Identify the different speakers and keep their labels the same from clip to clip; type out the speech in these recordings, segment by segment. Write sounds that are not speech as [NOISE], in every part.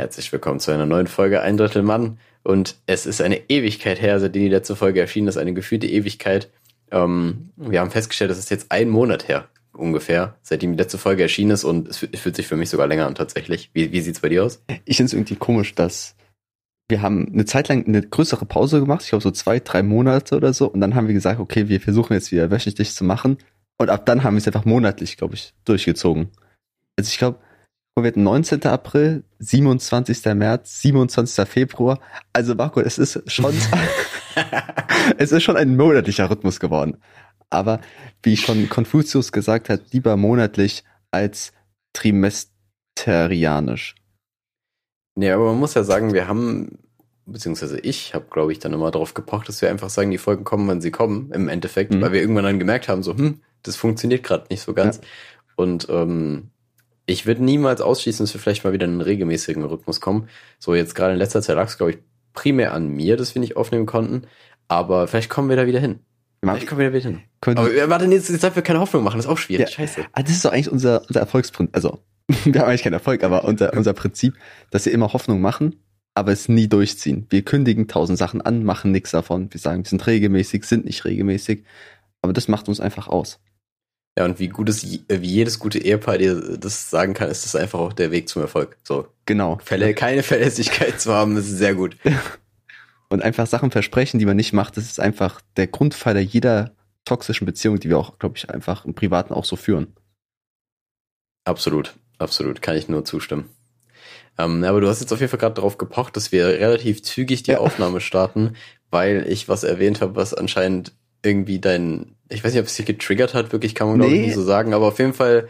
Speaker 1: Herzlich willkommen zu einer neuen Folge Ein Drittel Mann. Und es ist eine Ewigkeit her, seitdem die letzte Folge erschienen ist, eine gefühlte Ewigkeit. Ähm, wir haben festgestellt, es ist jetzt ein Monat her, ungefähr, seitdem die letzte Folge erschienen ist und es fühlt sich für mich sogar länger an tatsächlich. Wie, wie sieht's bei dir aus?
Speaker 2: Ich finde es irgendwie komisch, dass wir haben eine Zeit lang eine größere Pause gemacht, ich glaube so zwei, drei Monate oder so, und dann haben wir gesagt, okay, wir versuchen jetzt wieder wöchentlich zu machen. Und ab dann haben wir es einfach monatlich, glaube ich, durchgezogen. Also ich glaube, wir hatten 19. April, 27. März, 27. Februar. Also Marco, es ist schon, [LAUGHS] es ist schon ein monatlicher Rhythmus geworden. Aber wie schon Konfuzius gesagt hat, lieber monatlich als trimesterianisch.
Speaker 1: Nee, aber man muss ja sagen, wir haben, beziehungsweise ich habe, glaube ich, dann immer darauf gepocht, dass wir einfach sagen, die Folgen kommen, wenn sie kommen, im Endeffekt, mhm. weil wir irgendwann dann gemerkt haben, so, hm, das funktioniert gerade nicht so ganz. Ja. Und ähm, ich würde niemals ausschließen, dass wir vielleicht mal wieder in einen regelmäßigen Rhythmus kommen. So jetzt gerade in letzter Zeit lag es, glaube ich, primär an mir, dass wir nicht aufnehmen konnten. Aber vielleicht kommen wir da wieder hin. Vielleicht kommen wir da wieder hin. Könnte aber warte, jetzt, jetzt darf wir keine Hoffnung machen, das ist auch schwierig. Ja. Scheiße.
Speaker 2: Ah, das ist doch eigentlich unser, unser Erfolgsprinzip. Also, [LAUGHS] wir haben eigentlich keinen Erfolg, aber unser, unser Prinzip, dass wir immer Hoffnung machen, aber es nie durchziehen. Wir kündigen tausend Sachen an, machen nichts davon. Wir sagen, wir sind regelmäßig, sind nicht regelmäßig. Aber das macht uns einfach aus.
Speaker 1: Ja, und wie gutes, wie jedes gute Ehepaar dir das sagen kann, ist das einfach auch der Weg zum Erfolg. So.
Speaker 2: Genau.
Speaker 1: Fälle, keine Verlässlichkeit zu haben, ist sehr gut. [LAUGHS]
Speaker 2: Und einfach Sachen versprechen, die man nicht macht, das ist einfach der Grundpfeiler jeder toxischen Beziehung, die wir auch, glaube ich, einfach im Privaten auch so führen.
Speaker 1: Absolut, absolut, kann ich nur zustimmen. Ähm, aber du hast jetzt auf jeden Fall gerade darauf gepocht, dass wir relativ zügig die ja. Aufnahme starten, weil ich was erwähnt habe, was anscheinend irgendwie dein, ich weiß nicht, ob es dich getriggert hat, wirklich kann man nee. glaube ich nicht so sagen, aber auf jeden Fall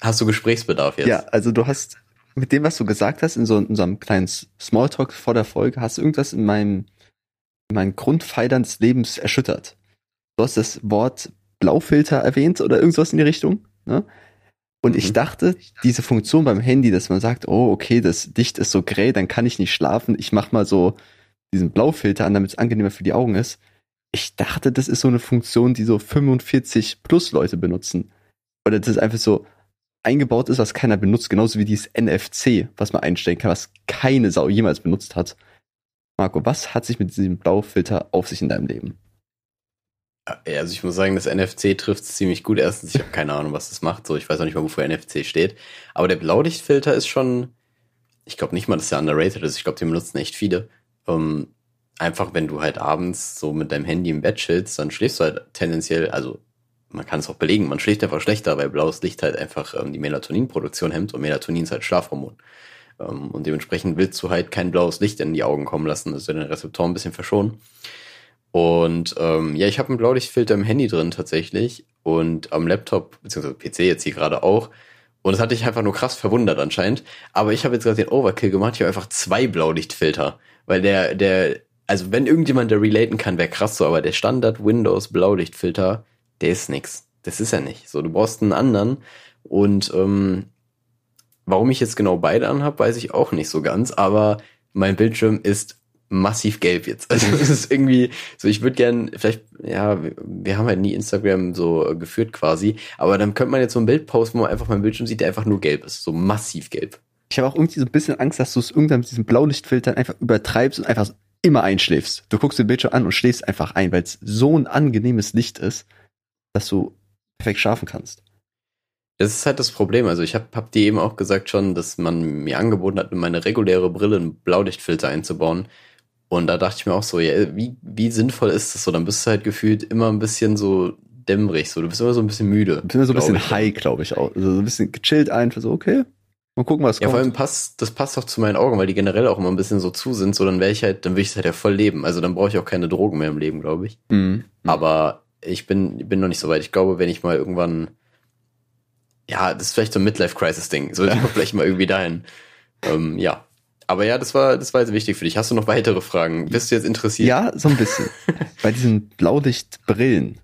Speaker 1: hast du Gesprächsbedarf jetzt.
Speaker 2: Ja, also du hast mit dem, was du gesagt hast, in so, in so einem kleinen Smalltalk vor der Folge, hast du irgendwas in meinem, in meinen Grundpfeilern des Lebens erschüttert. Du hast das Wort Blaufilter erwähnt oder irgendwas in die Richtung, ne? Und mhm. ich dachte, diese Funktion beim Handy, dass man sagt, oh, okay, das Licht ist so grell, dann kann ich nicht schlafen, ich mach mal so diesen Blaufilter an, damit es angenehmer für die Augen ist ich dachte, das ist so eine Funktion, die so 45 plus Leute benutzen. Oder das ist einfach so eingebaut ist, was keiner benutzt, genauso wie dieses NFC, was man einstellen kann, was keine Sau jemals benutzt hat. Marco, was hat sich mit diesem Blaufilter auf sich in deinem Leben?
Speaker 1: Ja, also ich muss sagen, das NFC trifft es ziemlich gut. Erstens, ich habe keine Ahnung, was das macht. So, ich weiß auch nicht mal, wofür NFC steht. Aber der Blaulichtfilter ist schon, ich glaube nicht mal, dass der underrated ist. Ich glaube, den benutzen echt viele. Um, ähm, einfach, wenn du halt abends so mit deinem Handy im Bett chillst, dann schläfst du halt tendenziell, also man kann es auch belegen, man schläft einfach schlechter, weil blaues Licht halt einfach ähm, die Melatoninproduktion hemmt und Melatonin ist halt Schlafhormon. Ähm, und dementsprechend willst du halt kein blaues Licht in die Augen kommen lassen, also deine Rezeptoren ein bisschen verschonen. Und ähm, ja, ich habe einen Blaulichtfilter im Handy drin tatsächlich und am Laptop, beziehungsweise PC jetzt hier gerade auch. Und das hatte ich einfach nur krass verwundert anscheinend. Aber ich habe jetzt gerade den Overkill gemacht. Ich habe einfach zwei Blaulichtfilter. Weil der, der also wenn irgendjemand da relaten kann, wäre krass so, aber der Standard Windows Blaulichtfilter, der ist nix. Das ist er nicht. So, du brauchst einen anderen. Und ähm, warum ich jetzt genau beide anhab, weiß ich auch nicht so ganz, aber mein Bildschirm ist massiv gelb jetzt. [LAUGHS] Also es ist irgendwie so, ich würde gern, vielleicht, ja, wir haben halt nie Instagram so geführt quasi, aber dann könnte man jetzt so ein Bild posten, wo man einfach mein Bildschirm sieht, der einfach nur gelb ist, so massiv gelb.
Speaker 2: Ich habe auch irgendwie so ein bisschen Angst, dass du es irgendwann mit diesem Blaulichtfilter einfach übertreibst und einfach immer einschläfst. Du guckst den Bildschirm an und schläfst einfach ein, weil es so ein angenehmes Licht ist, dass du perfekt schlafen kannst.
Speaker 1: Das ist halt das Problem. Also ich habe hab dir eben auch gesagt schon, dass man mir angeboten hat, in meine reguläre Brille einen Blaulichtfilter einzubauen. Und da dachte ich mir auch so, ja, wie, wie sinnvoll ist das so? Dann bist du halt gefühlt immer ein bisschen so dämmerig, so. Du bist immer so ein bisschen müde. Du
Speaker 2: bist immer so ein bisschen high, glaube ich auch. Also so ein bisschen gechillt einfach so, okay, Mal gucken, was
Speaker 1: ja, kommt. Ja, vor allem passt, das passt auch zu meinen Augen, weil die generell auch immer ein bisschen so zu sind. So, dann wäre ich halt, dann will ich es halt ja voll leben. Also dann brauche ich auch keine Drogen mehr im Leben, glaube ich. Mhm. Aber ich bin, bin noch nicht so weit. Ich glaube, wenn ich mal irgendwann, ja, das ist vielleicht so ein Midlife-Crisis-Ding. So, ich [LAUGHS] komme vielleicht mal irgendwie dahin. Ähm, ja. Aber ja, das war, das war jetzt wichtig für dich. Hast du noch weitere Fragen? Bist du jetzt interessiert?
Speaker 2: Ja, so ein bisschen. [LAUGHS] Bei diesen Blaulichtbrillen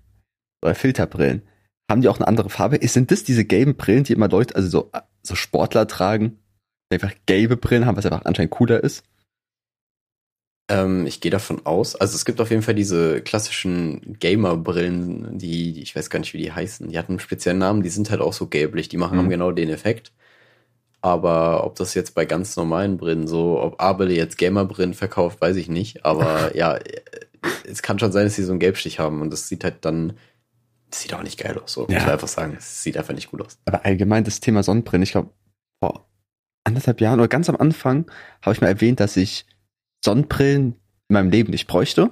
Speaker 2: oder Filterbrillen haben die auch eine andere Farbe? Sind das diese gelben Brillen, die immer Leute, also so so Sportler tragen, einfach gelbe Brillen haben, was einfach anscheinend cooler ist?
Speaker 1: Ähm, ich gehe davon aus. Also es gibt auf jeden Fall diese klassischen Gamer-Brillen, die, die, ich weiß gar nicht, wie die heißen. Die hatten einen speziellen Namen, die sind halt auch so gelblich, die machen mhm. haben genau den Effekt. Aber ob das jetzt bei ganz normalen Brillen so, ob Abel jetzt Gamer-Brillen verkauft, weiß ich nicht. Aber [LAUGHS] ja, es kann schon sein, dass sie so einen Gelbstich haben und das sieht halt dann, das sieht auch nicht geil aus. So, ja. muss man einfach sagen. Es sieht einfach nicht gut aus.
Speaker 2: Aber allgemein das Thema Sonnenbrillen, ich glaube, vor anderthalb Jahren oder ganz am Anfang habe ich mal erwähnt, dass ich Sonnenbrillen in meinem Leben nicht bräuchte.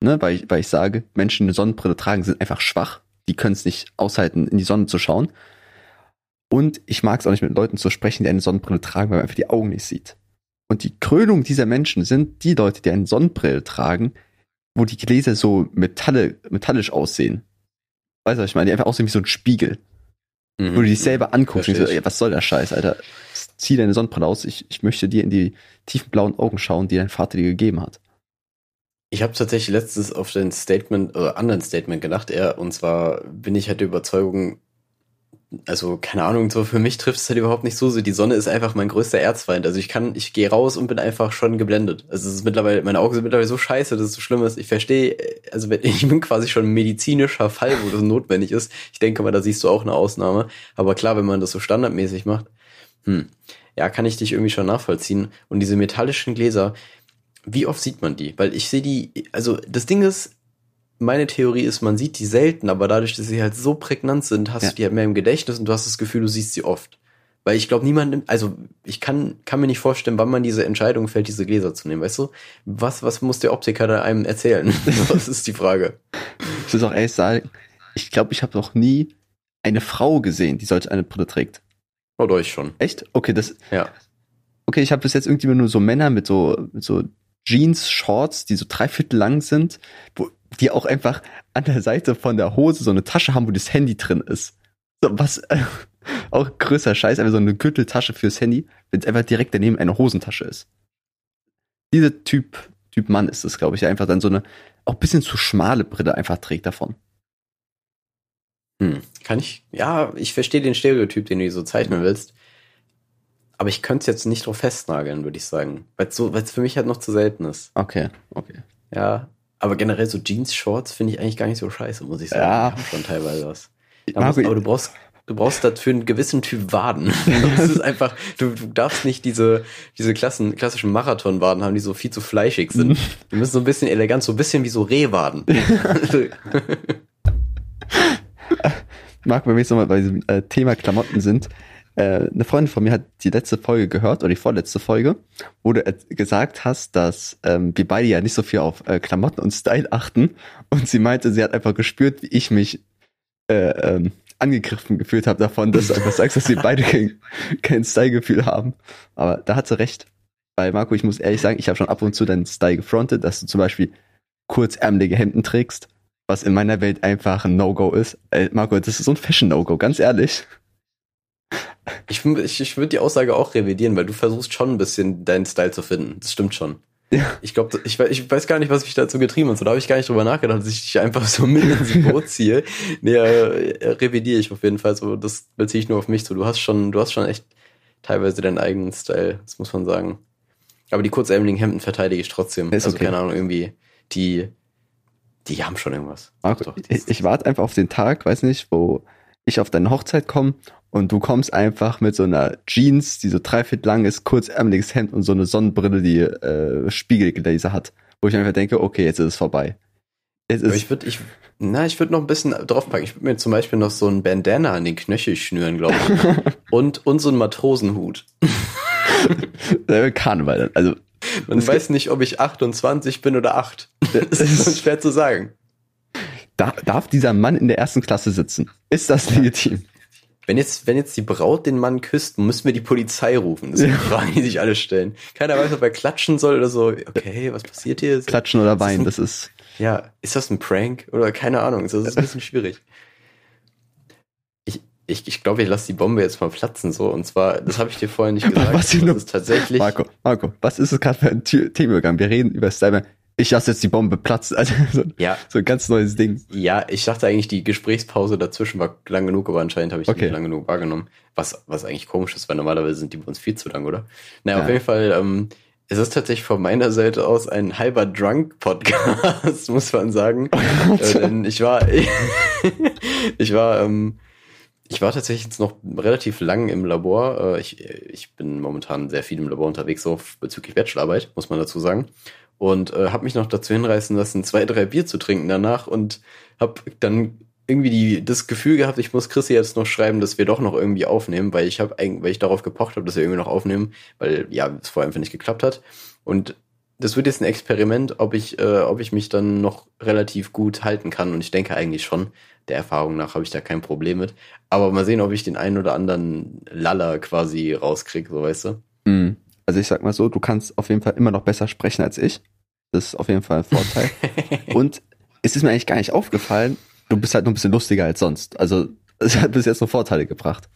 Speaker 2: Ne, weil, ich, weil ich sage, Menschen, die eine Sonnenbrille tragen, sind einfach schwach. Die können es nicht aushalten, in die Sonne zu schauen. Und ich mag es auch nicht mit Leuten zu sprechen, die eine Sonnenbrille tragen, weil man einfach die Augen nicht sieht. Und die Krönung dieser Menschen sind die Leute, die eine Sonnenbrille tragen, wo die Gläser so metalle, metallisch aussehen. Weißt du, was ich meine? Die einfach aussehen wie so ein Spiegel. Mhm. Wo du dich selber anguckst und so, ey, was soll der Scheiß, Alter? Zieh deine Sonnenbrille aus, ich, ich möchte dir in die tiefen blauen Augen schauen, die dein Vater dir gegeben hat.
Speaker 1: Ich habe tatsächlich letztes auf dein Statement oder anderen Statement gedacht, eher, und zwar bin ich halt der Überzeugung, also keine Ahnung, so für mich trifft es halt überhaupt nicht so. So die Sonne ist einfach mein größter Erzfeind. Also ich kann, ich gehe raus und bin einfach schon geblendet. Also es ist mittlerweile, meine Augen sind mittlerweile so scheiße, dass es so schlimm ist. Ich verstehe, also [LAUGHS] ich bin quasi schon ein medizinischer Fall, wo das notwendig ist. Ich denke mal, da siehst du auch eine Ausnahme. Aber klar, wenn man das so standardmäßig macht, hm, ja, kann ich dich irgendwie schon nachvollziehen. Und diese metallischen Gläser, wie oft sieht man die? Weil ich sehe die, also das Ding ist, meine Theorie ist, man sieht die selten, aber dadurch, dass sie halt so prägnant sind, hast ja. du die halt mehr im Gedächtnis und du hast das Gefühl, du siehst sie oft. Weil ich glaube, niemand, also ich kann, kann mir nicht vorstellen, wann man diese Entscheidung fällt, diese Gläser zu nehmen, weißt du? Was, was muss der Optiker da einem erzählen? [LAUGHS] das ist die Frage.
Speaker 2: Ich muss auch ehrlich sagen, ich glaube, ich habe noch nie eine Frau gesehen, die solch eine Brille trägt.
Speaker 1: Oder oh, ich schon.
Speaker 2: Echt? Okay, das.
Speaker 1: Ja.
Speaker 2: Okay, ich habe bis jetzt irgendwie nur so Männer mit so, mit so Jeans, Shorts, die so dreiviertel lang sind, wo die auch einfach an der Seite von der Hose so eine Tasche haben, wo das Handy drin ist. So, was äh, [LAUGHS] auch größer Scheiß, einfach so eine Gürteltasche fürs Handy, wenn es einfach direkt daneben eine Hosentasche ist. Dieser Typ, Typ Mann ist es, glaube ich, einfach dann so eine auch bisschen zu schmale Brille einfach trägt davon.
Speaker 1: Hm. Kann ich, ja, ich verstehe den Stereotyp, den du so zeichnen willst. Aber ich könnte es jetzt nicht drauf festnageln, würde ich sagen. Weil es so, für mich halt noch zu selten ist.
Speaker 2: Okay, okay.
Speaker 1: Ja, aber generell so Jeans-Shorts finde ich eigentlich gar nicht so scheiße, muss ich sagen.
Speaker 2: Ja.
Speaker 1: Haben schon teilweise was. Muss, aber du brauchst, du brauchst dafür einen gewissen Typ Waden. [LAUGHS] Das ist einfach, du, du darfst nicht diese, diese Klassen, klassischen Marathon-Waden haben, die so viel zu fleischig sind. Die müssen so ein bisschen elegant, so ein bisschen wie so Rehwaden.
Speaker 2: Marc, wenn wir jetzt nochmal bei diesem äh, Thema Klamotten sind, äh, eine Freundin von mir hat die letzte Folge gehört, oder die vorletzte Folge, wo du gesagt hast, dass ähm, wir beide ja nicht so viel auf äh, Klamotten und Style achten. Und sie meinte, sie hat einfach gespürt, wie ich mich äh, ähm, angegriffen gefühlt habe davon, dass du einfach sagst, dass wir beide kein, kein Style-Gefühl haben. Aber da hat sie recht. Weil Marco, ich muss ehrlich sagen, ich habe schon ab und zu deinen Style gefrontet, dass du zum Beispiel kurzärmelige Hemden trägst, was in meiner Welt einfach ein No-Go ist. Äh, Marco, das ist so ein Fashion-No-Go, ganz ehrlich.
Speaker 1: Ich, ich, ich würde die Aussage auch revidieren, weil du versuchst schon ein bisschen deinen Style zu finden. Das stimmt schon. Ja. Ich glaube, ich, ich weiß gar nicht, was mich dazu getrieben hat. So, da habe ich gar nicht drüber nachgedacht, dass ich dich einfach so mit ins Boot ziehe. [LAUGHS] nee, äh, revidiere ich auf jeden Fall. So, das beziehe ich nur auf mich so. Du hast schon, du hast schon echt teilweise deinen eigenen Style, das muss man sagen. Aber die kurzärmeligen Hemden verteidige ich trotzdem.
Speaker 2: Ist
Speaker 1: also
Speaker 2: okay.
Speaker 1: keine Ahnung, irgendwie, die, die haben schon irgendwas.
Speaker 2: Marco, Doch, ich, ich warte einfach auf den Tag, weiß nicht, wo ich auf deine Hochzeit komme und du kommst einfach mit so einer Jeans, die so dreiviertel lang ist, kurzärmeliges Hemd und so eine Sonnenbrille, die äh, Spiegelgläser hat. Wo ich einfach denke, okay, jetzt ist es vorbei.
Speaker 1: Jetzt ist ich würde, ich, na, ich würde noch ein bisschen draufpacken. Ich würde mir zum Beispiel noch so ein Bandana an den Knöchel schnüren, glaube ich. [LAUGHS] und, und so einen Matrosenhut. [LAUGHS]
Speaker 2: Karneval, also.
Speaker 1: Man weiß nicht, ob ich 28 bin oder 8. Das ist [LAUGHS] schwer zu sagen.
Speaker 2: Darf dieser Mann in der ersten Klasse sitzen? Ist das legitim?
Speaker 1: Wenn jetzt, wenn jetzt die Braut den Mann küsst, müssen wir die Polizei rufen. Das sind ja. Fragen, die sich alle stellen. Keiner weiß, ob er klatschen soll oder so. Okay, was passiert hier?
Speaker 2: Klatschen oder weinen, das ist.
Speaker 1: Ja, ist das ein Prank? Oder keine Ahnung. Das ist ein bisschen schwierig. Ich, ich, ich glaube, ich lasse die Bombe jetzt mal platzen, so. Und zwar, das habe ich dir vorher nicht [LAUGHS] gesagt.
Speaker 2: Was
Speaker 1: das
Speaker 2: ist tatsächlich. Marco, Marco, was ist es gerade für ein Themenübergang? Wir reden über Cyber ich lasse jetzt die Bombe platzen. [LAUGHS] Also so,
Speaker 1: ja.
Speaker 2: so ein ganz neues Ding.
Speaker 1: Ja, ich dachte eigentlich, die Gesprächspause dazwischen war lang genug, aber anscheinend habe ich okay. nicht lang genug wahrgenommen. Was, was eigentlich komisch ist, weil normalerweise sind die bei uns viel zu lang, oder? Naja, ja. auf jeden Fall, ähm, es ist tatsächlich von meiner Seite aus ein halber Drunk-Podcast, [LAUGHS] muss man sagen. Oh äh, denn ich war, ich, [LAUGHS] ich war, ähm, Ich war tatsächlich jetzt noch relativ lang im Labor. Äh, Ich, ich bin momentan sehr viel im Labor unterwegs, so bezüglich Bachelorarbeit, muss man dazu sagen. Und äh, habe mich noch dazu hinreißen lassen, zwei, drei Bier zu trinken danach und habe dann irgendwie die, das Gefühl gehabt, ich muss Chrissy jetzt noch schreiben, dass wir doch noch irgendwie aufnehmen, weil ich habe weil ich darauf gepocht habe, dass wir irgendwie noch aufnehmen, weil ja, es vorher einfach nicht geklappt hat. Und das wird jetzt ein Experiment, ob ich, äh, ob ich mich dann noch relativ gut halten kann. Und ich denke eigentlich schon. Der Erfahrung nach habe ich da kein Problem mit. Aber mal sehen, ob ich den einen oder anderen Laller quasi rauskriege, so weißt du.
Speaker 2: Mhm. Also ich sag mal so, du kannst auf jeden Fall immer noch besser sprechen als ich. Das ist auf jeden Fall ein Vorteil. [LAUGHS] Und es ist mir eigentlich gar nicht aufgefallen, du bist halt nur ein bisschen lustiger als sonst. Also [LAUGHS] es hat bis jetzt nur Vorteile gebracht.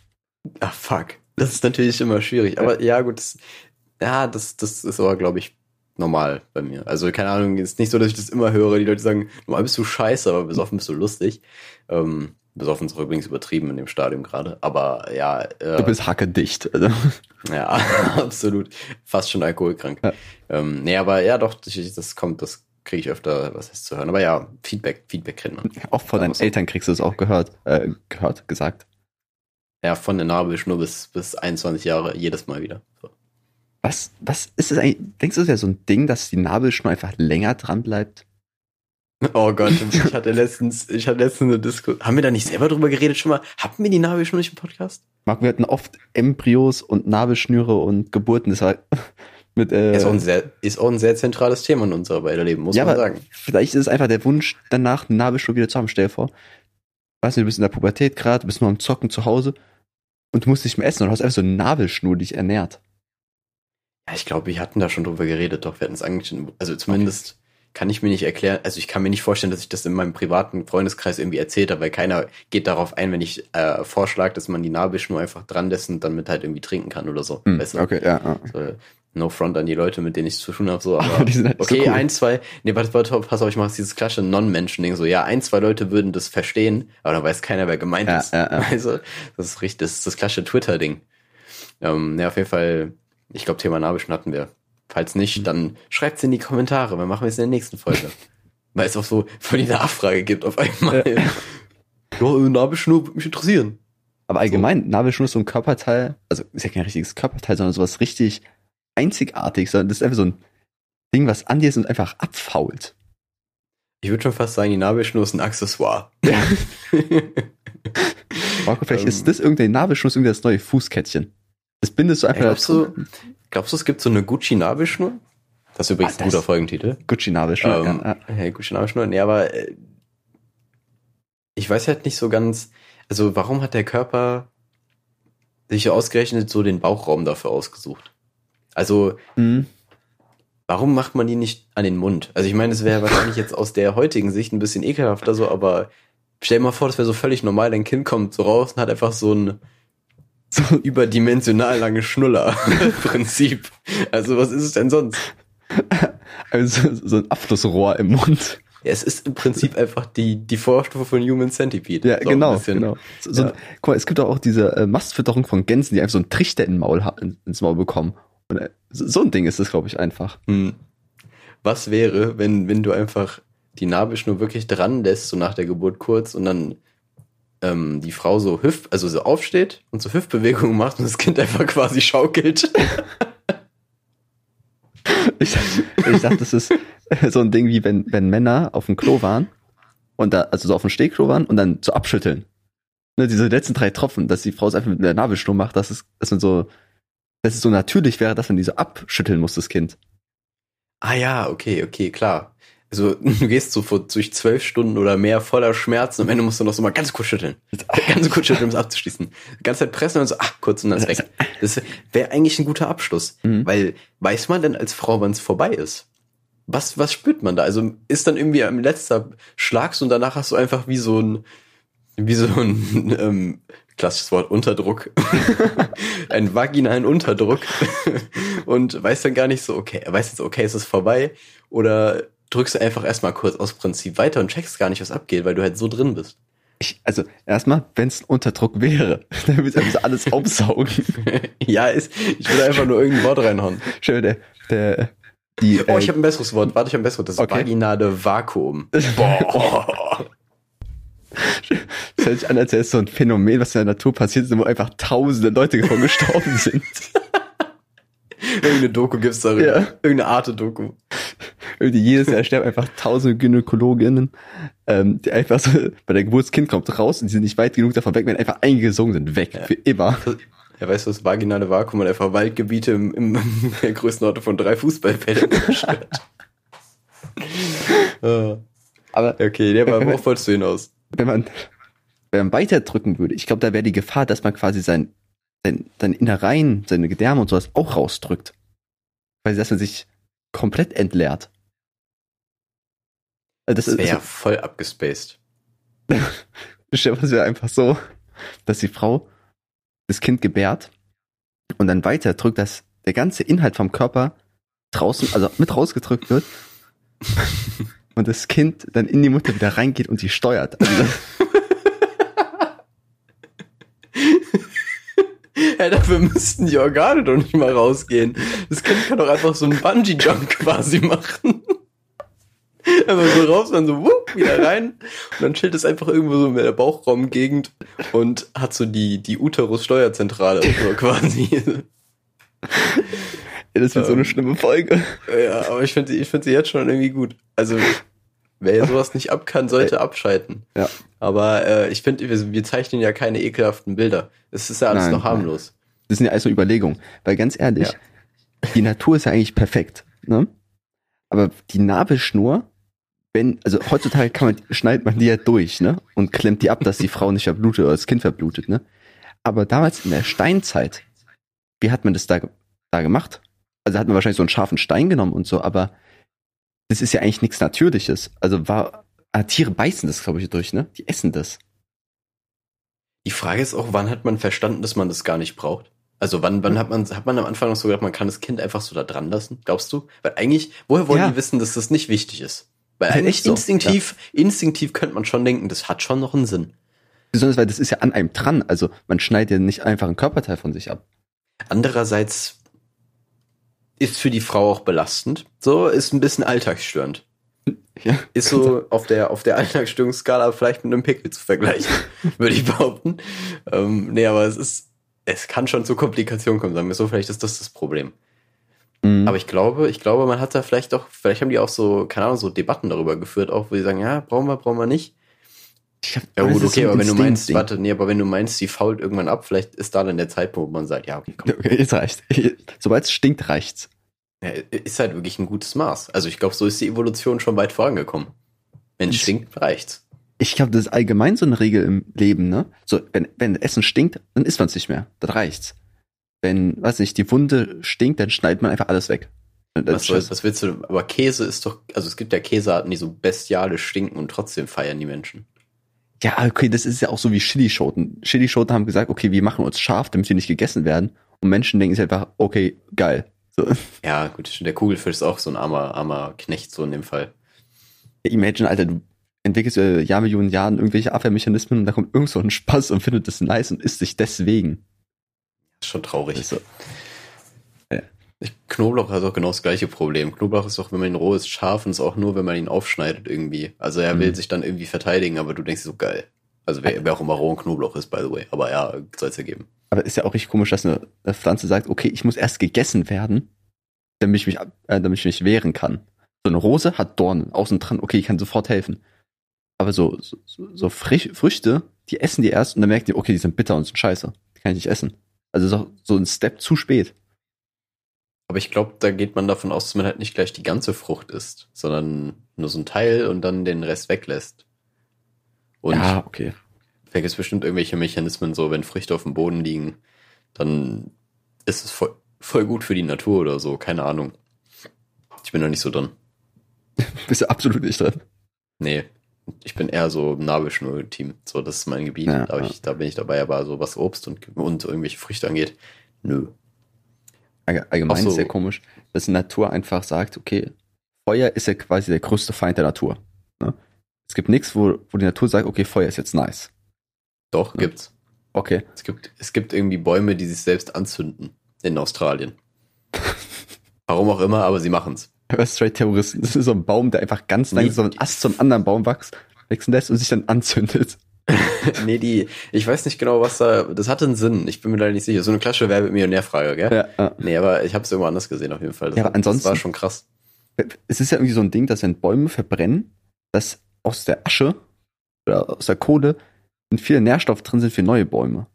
Speaker 1: Ah, fuck. Das ist natürlich immer schwierig. Aber ja, gut, das, ja, das, das ist aber, glaube ich, normal bei mir. Also, keine Ahnung, ist nicht so, dass ich das immer höre. Die Leute sagen, normal bist du scheiße, aber besoffen bist du lustig. Ähm, besoffen ist auch übrigens übertrieben in dem Stadium gerade. Aber ja. Äh,
Speaker 2: Du bist hackedicht. Also. [LAUGHS]
Speaker 1: Ja, [LAUGHS] absolut. Fast schon alkoholkrank.
Speaker 2: Ja.
Speaker 1: Ähm, nee, aber ja, doch, das, kommt, das kriege ich öfter, was heißt zu hören. Aber ja, Feedback, Feedback kriegt man.
Speaker 2: Auch von deinen. Eltern kriegst du es auch gehört, äh, gehört, gesagt.
Speaker 1: Ja, von der Nabelschnur bis, bis 21 Jahre jedes Mal wieder. So.
Speaker 2: Was, was ist das eigentlich? Denkst du, das ist ja so ein Ding, dass die Nabelschnur einfach länger dran bleibt?
Speaker 1: Oh Gott, ich hatte letztens, ich hatte letztens eine Disco. Haben wir da nicht selber drüber geredet schon mal? Hatten wir die Nabelschnur nicht im Podcast?
Speaker 2: Marc, wir hatten oft Embryos und Nabelschnüre und Geburten. Das war [LAUGHS] mit, äh,
Speaker 1: Ist auch, ein sehr, ist auch ein sehr zentrales Thema in unserer beider Leben, muss
Speaker 2: ja,
Speaker 1: man sagen.
Speaker 2: vielleicht ist es einfach der Wunsch, danach eine Nabelschnur wieder zu haben. Stell dir vor, weißt du, du bist in der Pubertät gerade, du bist nur am Zocken zu Hause und du musst nicht mehr essen und du hast einfach so eine Nabelschnur, die dich ernährt.
Speaker 1: Ja, ich glaube, wir hatten da schon drüber geredet, doch wir hatten es angeschnitten. Also zumindest kann ich mir nicht erklären, also ich kann mir nicht vorstellen, dass ich das in meinem privaten Freundeskreis irgendwie erzählt habe, weil keiner geht darauf ein, wenn ich äh, vorschlage, dass man die Nabelschnur einfach dran lässt und dann mit halt irgendwie trinken kann oder so.
Speaker 2: Hm,
Speaker 1: Weißt du?
Speaker 2: okay, ja. ja.
Speaker 1: So, no front an die Leute, mit denen ich zu tun habe, so, [LAUGHS] aber
Speaker 2: halt so
Speaker 1: okay,
Speaker 2: cool.
Speaker 1: ein, zwei, nee, warte, warte, pass auf, ich mache dieses klassische Non-Menschen-Ding so, ja, ein, zwei Leute würden das verstehen, aber dann weiß keiner, wer gemeint
Speaker 2: Ja,
Speaker 1: ist.
Speaker 2: ja, ja.
Speaker 1: Also, das ist richtig, das ist das klassische Twitter-Ding. Ähm, ja, auf jeden Fall, ich glaube, Thema Nabelschnur hatten wir. Falls
Speaker 2: Mhm.
Speaker 1: nicht, dann schreibt's in die Kommentare, wir machen es in der nächsten Folge. [LAUGHS] Weil es auch so voll die Nachfrage gibt auf einmal. Ja, äh, Nabelschnur würde mich interessieren.
Speaker 2: Aber allgemein, Nabelschnur ist so ein Körperteil, also ist ja kein richtiges Körperteil, sondern sowas richtig einzigartiges, sondern das ist einfach so ein Ding, was an dir ist und einfach abfault.
Speaker 1: Ich würde schon fast sagen, die Nabelschnur ist ein Accessoire. [LAUGHS]
Speaker 2: Marco, vielleicht
Speaker 1: Ähm.
Speaker 2: ist das irgendeine Nabelschnur, ist irgendwie das neue Fußkettchen. Das bindest du einfach
Speaker 1: Glaubst du, glaubst du, es gibt so eine Gucci-Nabelschnur? Das ist übrigens
Speaker 2: Ah,
Speaker 1: ein guter
Speaker 2: das-
Speaker 1: Folgentitel.
Speaker 2: Gucci-Nabelschnur.
Speaker 1: Ähm,
Speaker 2: ja, ja.
Speaker 1: ja, Gucci-Nabelschnur. Nee, aber äh, ich weiß halt nicht so ganz, also warum hat der Körper sich ausgerechnet so den Bauchraum dafür ausgesucht? Also,
Speaker 2: Mhm.
Speaker 1: warum macht man die nicht an den Mund? Also ich meine, es wäre wahrscheinlich jetzt aus der heutigen Sicht ein bisschen ekelhafter so, aber stell dir mal vor, das wäre so völlig normal, dein Kind kommt so raus und hat einfach so ein [LAUGHS] so überdimensional lange Schnuller [LAUGHS] Prinzip. Also was ist es denn sonst?
Speaker 2: Also so ein Abflussrohr im Mund.
Speaker 1: Ja, es ist im Prinzip einfach die, die Vorstufe von Human Centipede.
Speaker 2: Ja,
Speaker 1: So
Speaker 2: genau, genau. So, so,
Speaker 1: Ja.
Speaker 2: Guck mal, es gibt auch, auch diese äh, Mastfütterung von Gänsen, die einfach so einen Trichter in Maul, ins Maul bekommen. Und, äh, so, so ein Ding ist das, glaube ich, einfach.
Speaker 1: Hm. Was wäre, wenn, wenn du einfach die Nabelschnur wirklich dran lässt, so nach der Geburt kurz und dann ähm, die Frau so hüft, also so aufsteht und so Hüftbewegungen macht und das Kind einfach quasi schaukelt.
Speaker 2: Ich, ich dachte, das ist so ein Ding wie wenn, wenn Männer auf dem Klo waren und da, also so auf dem Stehklo waren und dann so abschütteln. Ne, diese letzten drei Tropfen, dass die Frau es einfach mit der Nabelschnur macht, dass es, dass man so, dass es so natürlich wäre, dass man die so abschütteln muss, das Kind.
Speaker 1: Ah ja, okay, okay, klar. Also [LAUGHS] du gehst so vor, durch zwölf Stunden oder mehr voller Schmerzen und am Ende musst du noch so mal ganz kurz schütteln. [LAUGHS] Ganz kurz schütteln, um es abzuschließen. Die ganze Zeit pressen und so, ach, kurz und dann ist weg. [LAUGHS] Das wäre eigentlich ein guter Abschluss.
Speaker 2: Mhm.
Speaker 1: Weil weiß man denn als Frau, wann es vorbei ist? Was, was spürt man da? Also ist dann irgendwie am letzter Schlags und danach hast du einfach wie so ein, wie so ein ähm, klassisches Wort, Unterdruck. einen vaginalen Unterdruck. und weißt dann gar nicht so, okay, weißt jetzt, okay, es ist vorbei. Oder drückst du einfach erstmal kurz aus Prinzip weiter und checkst gar nicht, was abgeht, weil du halt so drin bist.
Speaker 2: Ich, also erstmal, wenn es ein Unterdruck wäre, [LAUGHS] dann würde ich einfach so alles [LAUGHS] aufsaugen.
Speaker 1: ja, ist, ich will einfach nur irgendein Wort reinhauen.
Speaker 2: Schön, der, der, die,
Speaker 1: Oh,
Speaker 2: äh,
Speaker 1: ich habe ein besseres Wort. Warte, ich habe ein besseres Wort. Das
Speaker 2: Okay.
Speaker 1: vaginale Vakuum. Boah. [LAUGHS]
Speaker 2: Das hört sich an, als wäre es so ein Phänomen, was in der Natur passiert ist, wo einfach tausende Leute davon gestorben sind.
Speaker 1: Irgendeine Doku gibt's darüber.
Speaker 2: Ja.
Speaker 1: Irgendeine Art Doku.
Speaker 2: Jedes Jahr sterben einfach tausende Gynäkologinnen, ähm, die einfach so, bei der Geburt das Kind kommt raus und die sind nicht weit genug davon weg, werden einfach eingesungen sind, weg, für immer.
Speaker 1: Er weiß, was vaginale Vakuum und einfach Waldgebiete im, im, in [LAUGHS] der Größenordnung von drei Fußballfeldern zerstört. [LAUGHS] Ah,
Speaker 2: Aber
Speaker 1: okay, der war, worauf wolltest du hinaus?
Speaker 2: wenn man, wenn man weiter drücken würde, ich glaube, da wäre die Gefahr, dass man quasi sein, sein, sein Innereien, seine Gedärme und sowas auch rausdrückt. Weil dass man sich komplett entleert. Also Das,
Speaker 1: Das wäre ja voll abgespaced. [LAUGHS]
Speaker 2: stell dir wäre einfach so, dass die Frau das Kind gebärt und dann weiter drückt, dass der ganze Inhalt vom Körper draußen, also mit rausgedrückt wird [LAUGHS] und das Kind dann in die Mutter wieder reingeht und die steuert. Also, [LAUGHS]
Speaker 1: Ja, dafür müssten die Organe doch nicht mal rausgehen. Das Kind kann doch einfach so einen Bungee-Jump quasi machen. Einfach so raus, dann so wupp, wieder rein. Und dann chillt es einfach irgendwo so in der Bauchraumgegend und hat so die, die Uterus-Steuerzentrale so quasi.
Speaker 2: ja, das wird so eine
Speaker 1: Ähm.
Speaker 2: schlimme Folge.
Speaker 1: Ja, aber ich finde ich finde sie jetzt schon irgendwie gut. Also, wer sowas nicht ab kann, sollte abschalten.
Speaker 2: Ja.
Speaker 1: Aber äh, ich finde, wir, wir zeichnen ja keine ekelhaften Bilder. Es ist ja alles
Speaker 2: Nein,
Speaker 1: noch harmlos.
Speaker 2: Das sind ja alles so Überlegungen. Weil ganz ehrlich,
Speaker 1: Ja.
Speaker 2: die Natur ist ja eigentlich perfekt. Ne? Aber die Nabelschnur, wenn, also heutzutage kann man, schneidet man die ja durch, ne? Und klemmt die ab, dass die Frau nicht verblutet oder das Kind verblutet, ne? Aber damals in der Steinzeit, wie hat man das da, da gemacht? Also hat man wahrscheinlich so einen scharfen Stein genommen und so, aber das ist ja eigentlich nichts Natürliches. Also war, ah, Tiere beißen das, glaube ich, durch, ne? Die essen das.
Speaker 1: Die Frage ist auch, wann hat man verstanden, dass man das gar nicht braucht? Also wann, wann hat man, hat man am Anfang noch so gedacht, man kann das Kind einfach so da dran lassen? Glaubst du? Weil eigentlich, woher wollen
Speaker 2: Ja.
Speaker 1: die wissen, dass das nicht wichtig ist? Weil
Speaker 2: ja
Speaker 1: eigentlich
Speaker 2: so,
Speaker 1: instinktiv, instinktiv könnte man schon denken, das hat schon noch einen Sinn.
Speaker 2: Besonders weil das ist ja an einem dran. Also man schneidet ja nicht einfach ein Körperteil von sich ab.
Speaker 1: Andererseits ist für die Frau auch belastend. So, ist ein bisschen alltagsstörend. [LAUGHS]
Speaker 2: Ja.
Speaker 1: Ist so auf der, auf der Alltagsstörungsskala vielleicht mit einem Pickel zu vergleichen, [LAUGHS] würde ich behaupten. Ähm, nee, aber es ist, es kann schon zu Komplikationen kommen, sagen wir so, vielleicht ist das das Problem.
Speaker 2: Mhm.
Speaker 1: Aber ich glaube, ich glaube, man hat da vielleicht doch, vielleicht haben die auch so, keine Ahnung, so Debatten darüber geführt, auch, wo die sagen, ja, brauchen wir, brauchen wir nicht.
Speaker 2: Ich hab,
Speaker 1: Ja gut, okay, aber wenn du meinst,
Speaker 2: Instinktding.
Speaker 1: warte, nee, aber wenn du meinst, die fault irgendwann ab, vielleicht ist da dann der Zeitpunkt, wo man sagt, ja, okay, komm.
Speaker 2: Okay, jetzt reicht. [LAUGHS] Sobald es stinkt, reicht's.
Speaker 1: Ja, ist halt wirklich ein gutes Maß. Also ich glaube, so ist die Evolution schon weit vorangekommen. Wenn es
Speaker 2: Das-
Speaker 1: stinkt, reicht's.
Speaker 2: Ich glaube, das ist allgemein so eine Regel im Leben, ne? So, wenn, wenn Essen stinkt, dann isst man es nicht mehr. Dann reicht's. Wenn, weiß nicht, die Wunde stinkt, dann schneidet man einfach alles weg.
Speaker 1: Was, soll, was willst du? Aber Käse ist doch, also es gibt ja Käsearten, die so bestialisch stinken und trotzdem feiern die Menschen.
Speaker 2: ja, okay, das ist ja auch so wie Chilischoten. Chilischoten haben gesagt, okay, wir machen uns scharf, damit sie nicht gegessen werden. Und Menschen denken sich einfach, okay, geil. So,
Speaker 1: Ja, gut, der Kugelfisch ist auch so ein armer, armer Knecht, so in dem Fall.
Speaker 2: imagine, Alter, du entwickelst äh, Jahrmillionen Jahren irgendwelche Abwehrmechanismen und da kommt irgend so ein Spaß und findet das nice und isst sich deswegen.
Speaker 1: Ist schon traurig.
Speaker 2: Das ist so,
Speaker 1: Ich- Knoblauch hat auch genau das gleiche Problem. Knoblauch ist auch, wenn man ihn roh ist, scharf und ist auch nur, wenn man ihn aufschneidet irgendwie. Also er will
Speaker 2: Mhm.
Speaker 1: sich dann irgendwie verteidigen, aber du denkst so geil. Also wer, wer auch immer rohen Knoblauch ist, by the way. Aber ja, soll es ja geben.
Speaker 2: Aber ist ja auch richtig komisch, dass eine, Pflanze sagt, okay, ich muss erst gegessen werden, damit ich mich, äh, damit ich mich wehren kann. So eine Rose hat Dornen außen dran, okay, ich kann sofort helfen. Aber so, so, so frisch, Früchte, die essen die erst und dann merkt ihr, okay, die sind bitter und sind scheiße. Die kann ich nicht essen. Also so, so ein Step zu spät.
Speaker 1: Aber ich glaube, da geht man davon aus, dass man halt nicht gleich die ganze Frucht isst, sondern nur so ein Teil und dann den Rest weglässt. Und
Speaker 2: ja, okay.
Speaker 1: Da gibt es bestimmt irgendwelche Mechanismen, so wenn Früchte auf dem Boden liegen, dann ist es voll, voll gut für die Natur oder so, keine Ahnung. Ich bin da nicht so drin. [LAUGHS]
Speaker 2: Bist du absolut nicht drin.
Speaker 1: Nee, ich bin eher so Nabelschnur-Team. So, das ist mein Gebiet.
Speaker 2: Ja,
Speaker 1: da, ich, da bin ich dabei, aber so was Obst und, und irgendwelche Früchte angeht, nö.
Speaker 2: Allge- Allgemein
Speaker 1: so.
Speaker 2: ist ja komisch, dass die Natur einfach sagt, okay, Feuer ist ja quasi der größte Feind der Natur. Ne? Es gibt nichts, wo, wo die Natur sagt, okay, Feuer ist jetzt nice.
Speaker 1: Doch, gibt's.
Speaker 2: Okay.
Speaker 1: Es gibt, es gibt irgendwie Bäume, die sich selbst anzünden in Australien. [LAUGHS] Warum auch immer, aber sie machen's.
Speaker 2: Aber straight Terroristen. Das ist so ein Baum, der einfach ganz
Speaker 1: Nee.
Speaker 2: langsam so einen Ast zum anderen Baum wächst, wachsen lässt und sich dann anzündet. [LAUGHS]
Speaker 1: nee, die, ich weiß nicht genau, was da, das hatte einen Sinn. Ich bin mir leider nicht sicher. So eine klassische Werbe-Millionär-Frage, gell?
Speaker 2: Ja, ja.
Speaker 1: Nee, aber ich habe es irgendwo anders gesehen auf jeden Fall. Das,
Speaker 2: Ja, aber ansonsten-
Speaker 1: das war schon krass.
Speaker 2: Es ist ja irgendwie so ein Ding, dass wenn Bäume verbrennen, dass aus der Asche oder aus der Kohle viele Nährstoffe drin sind für neue Bäume.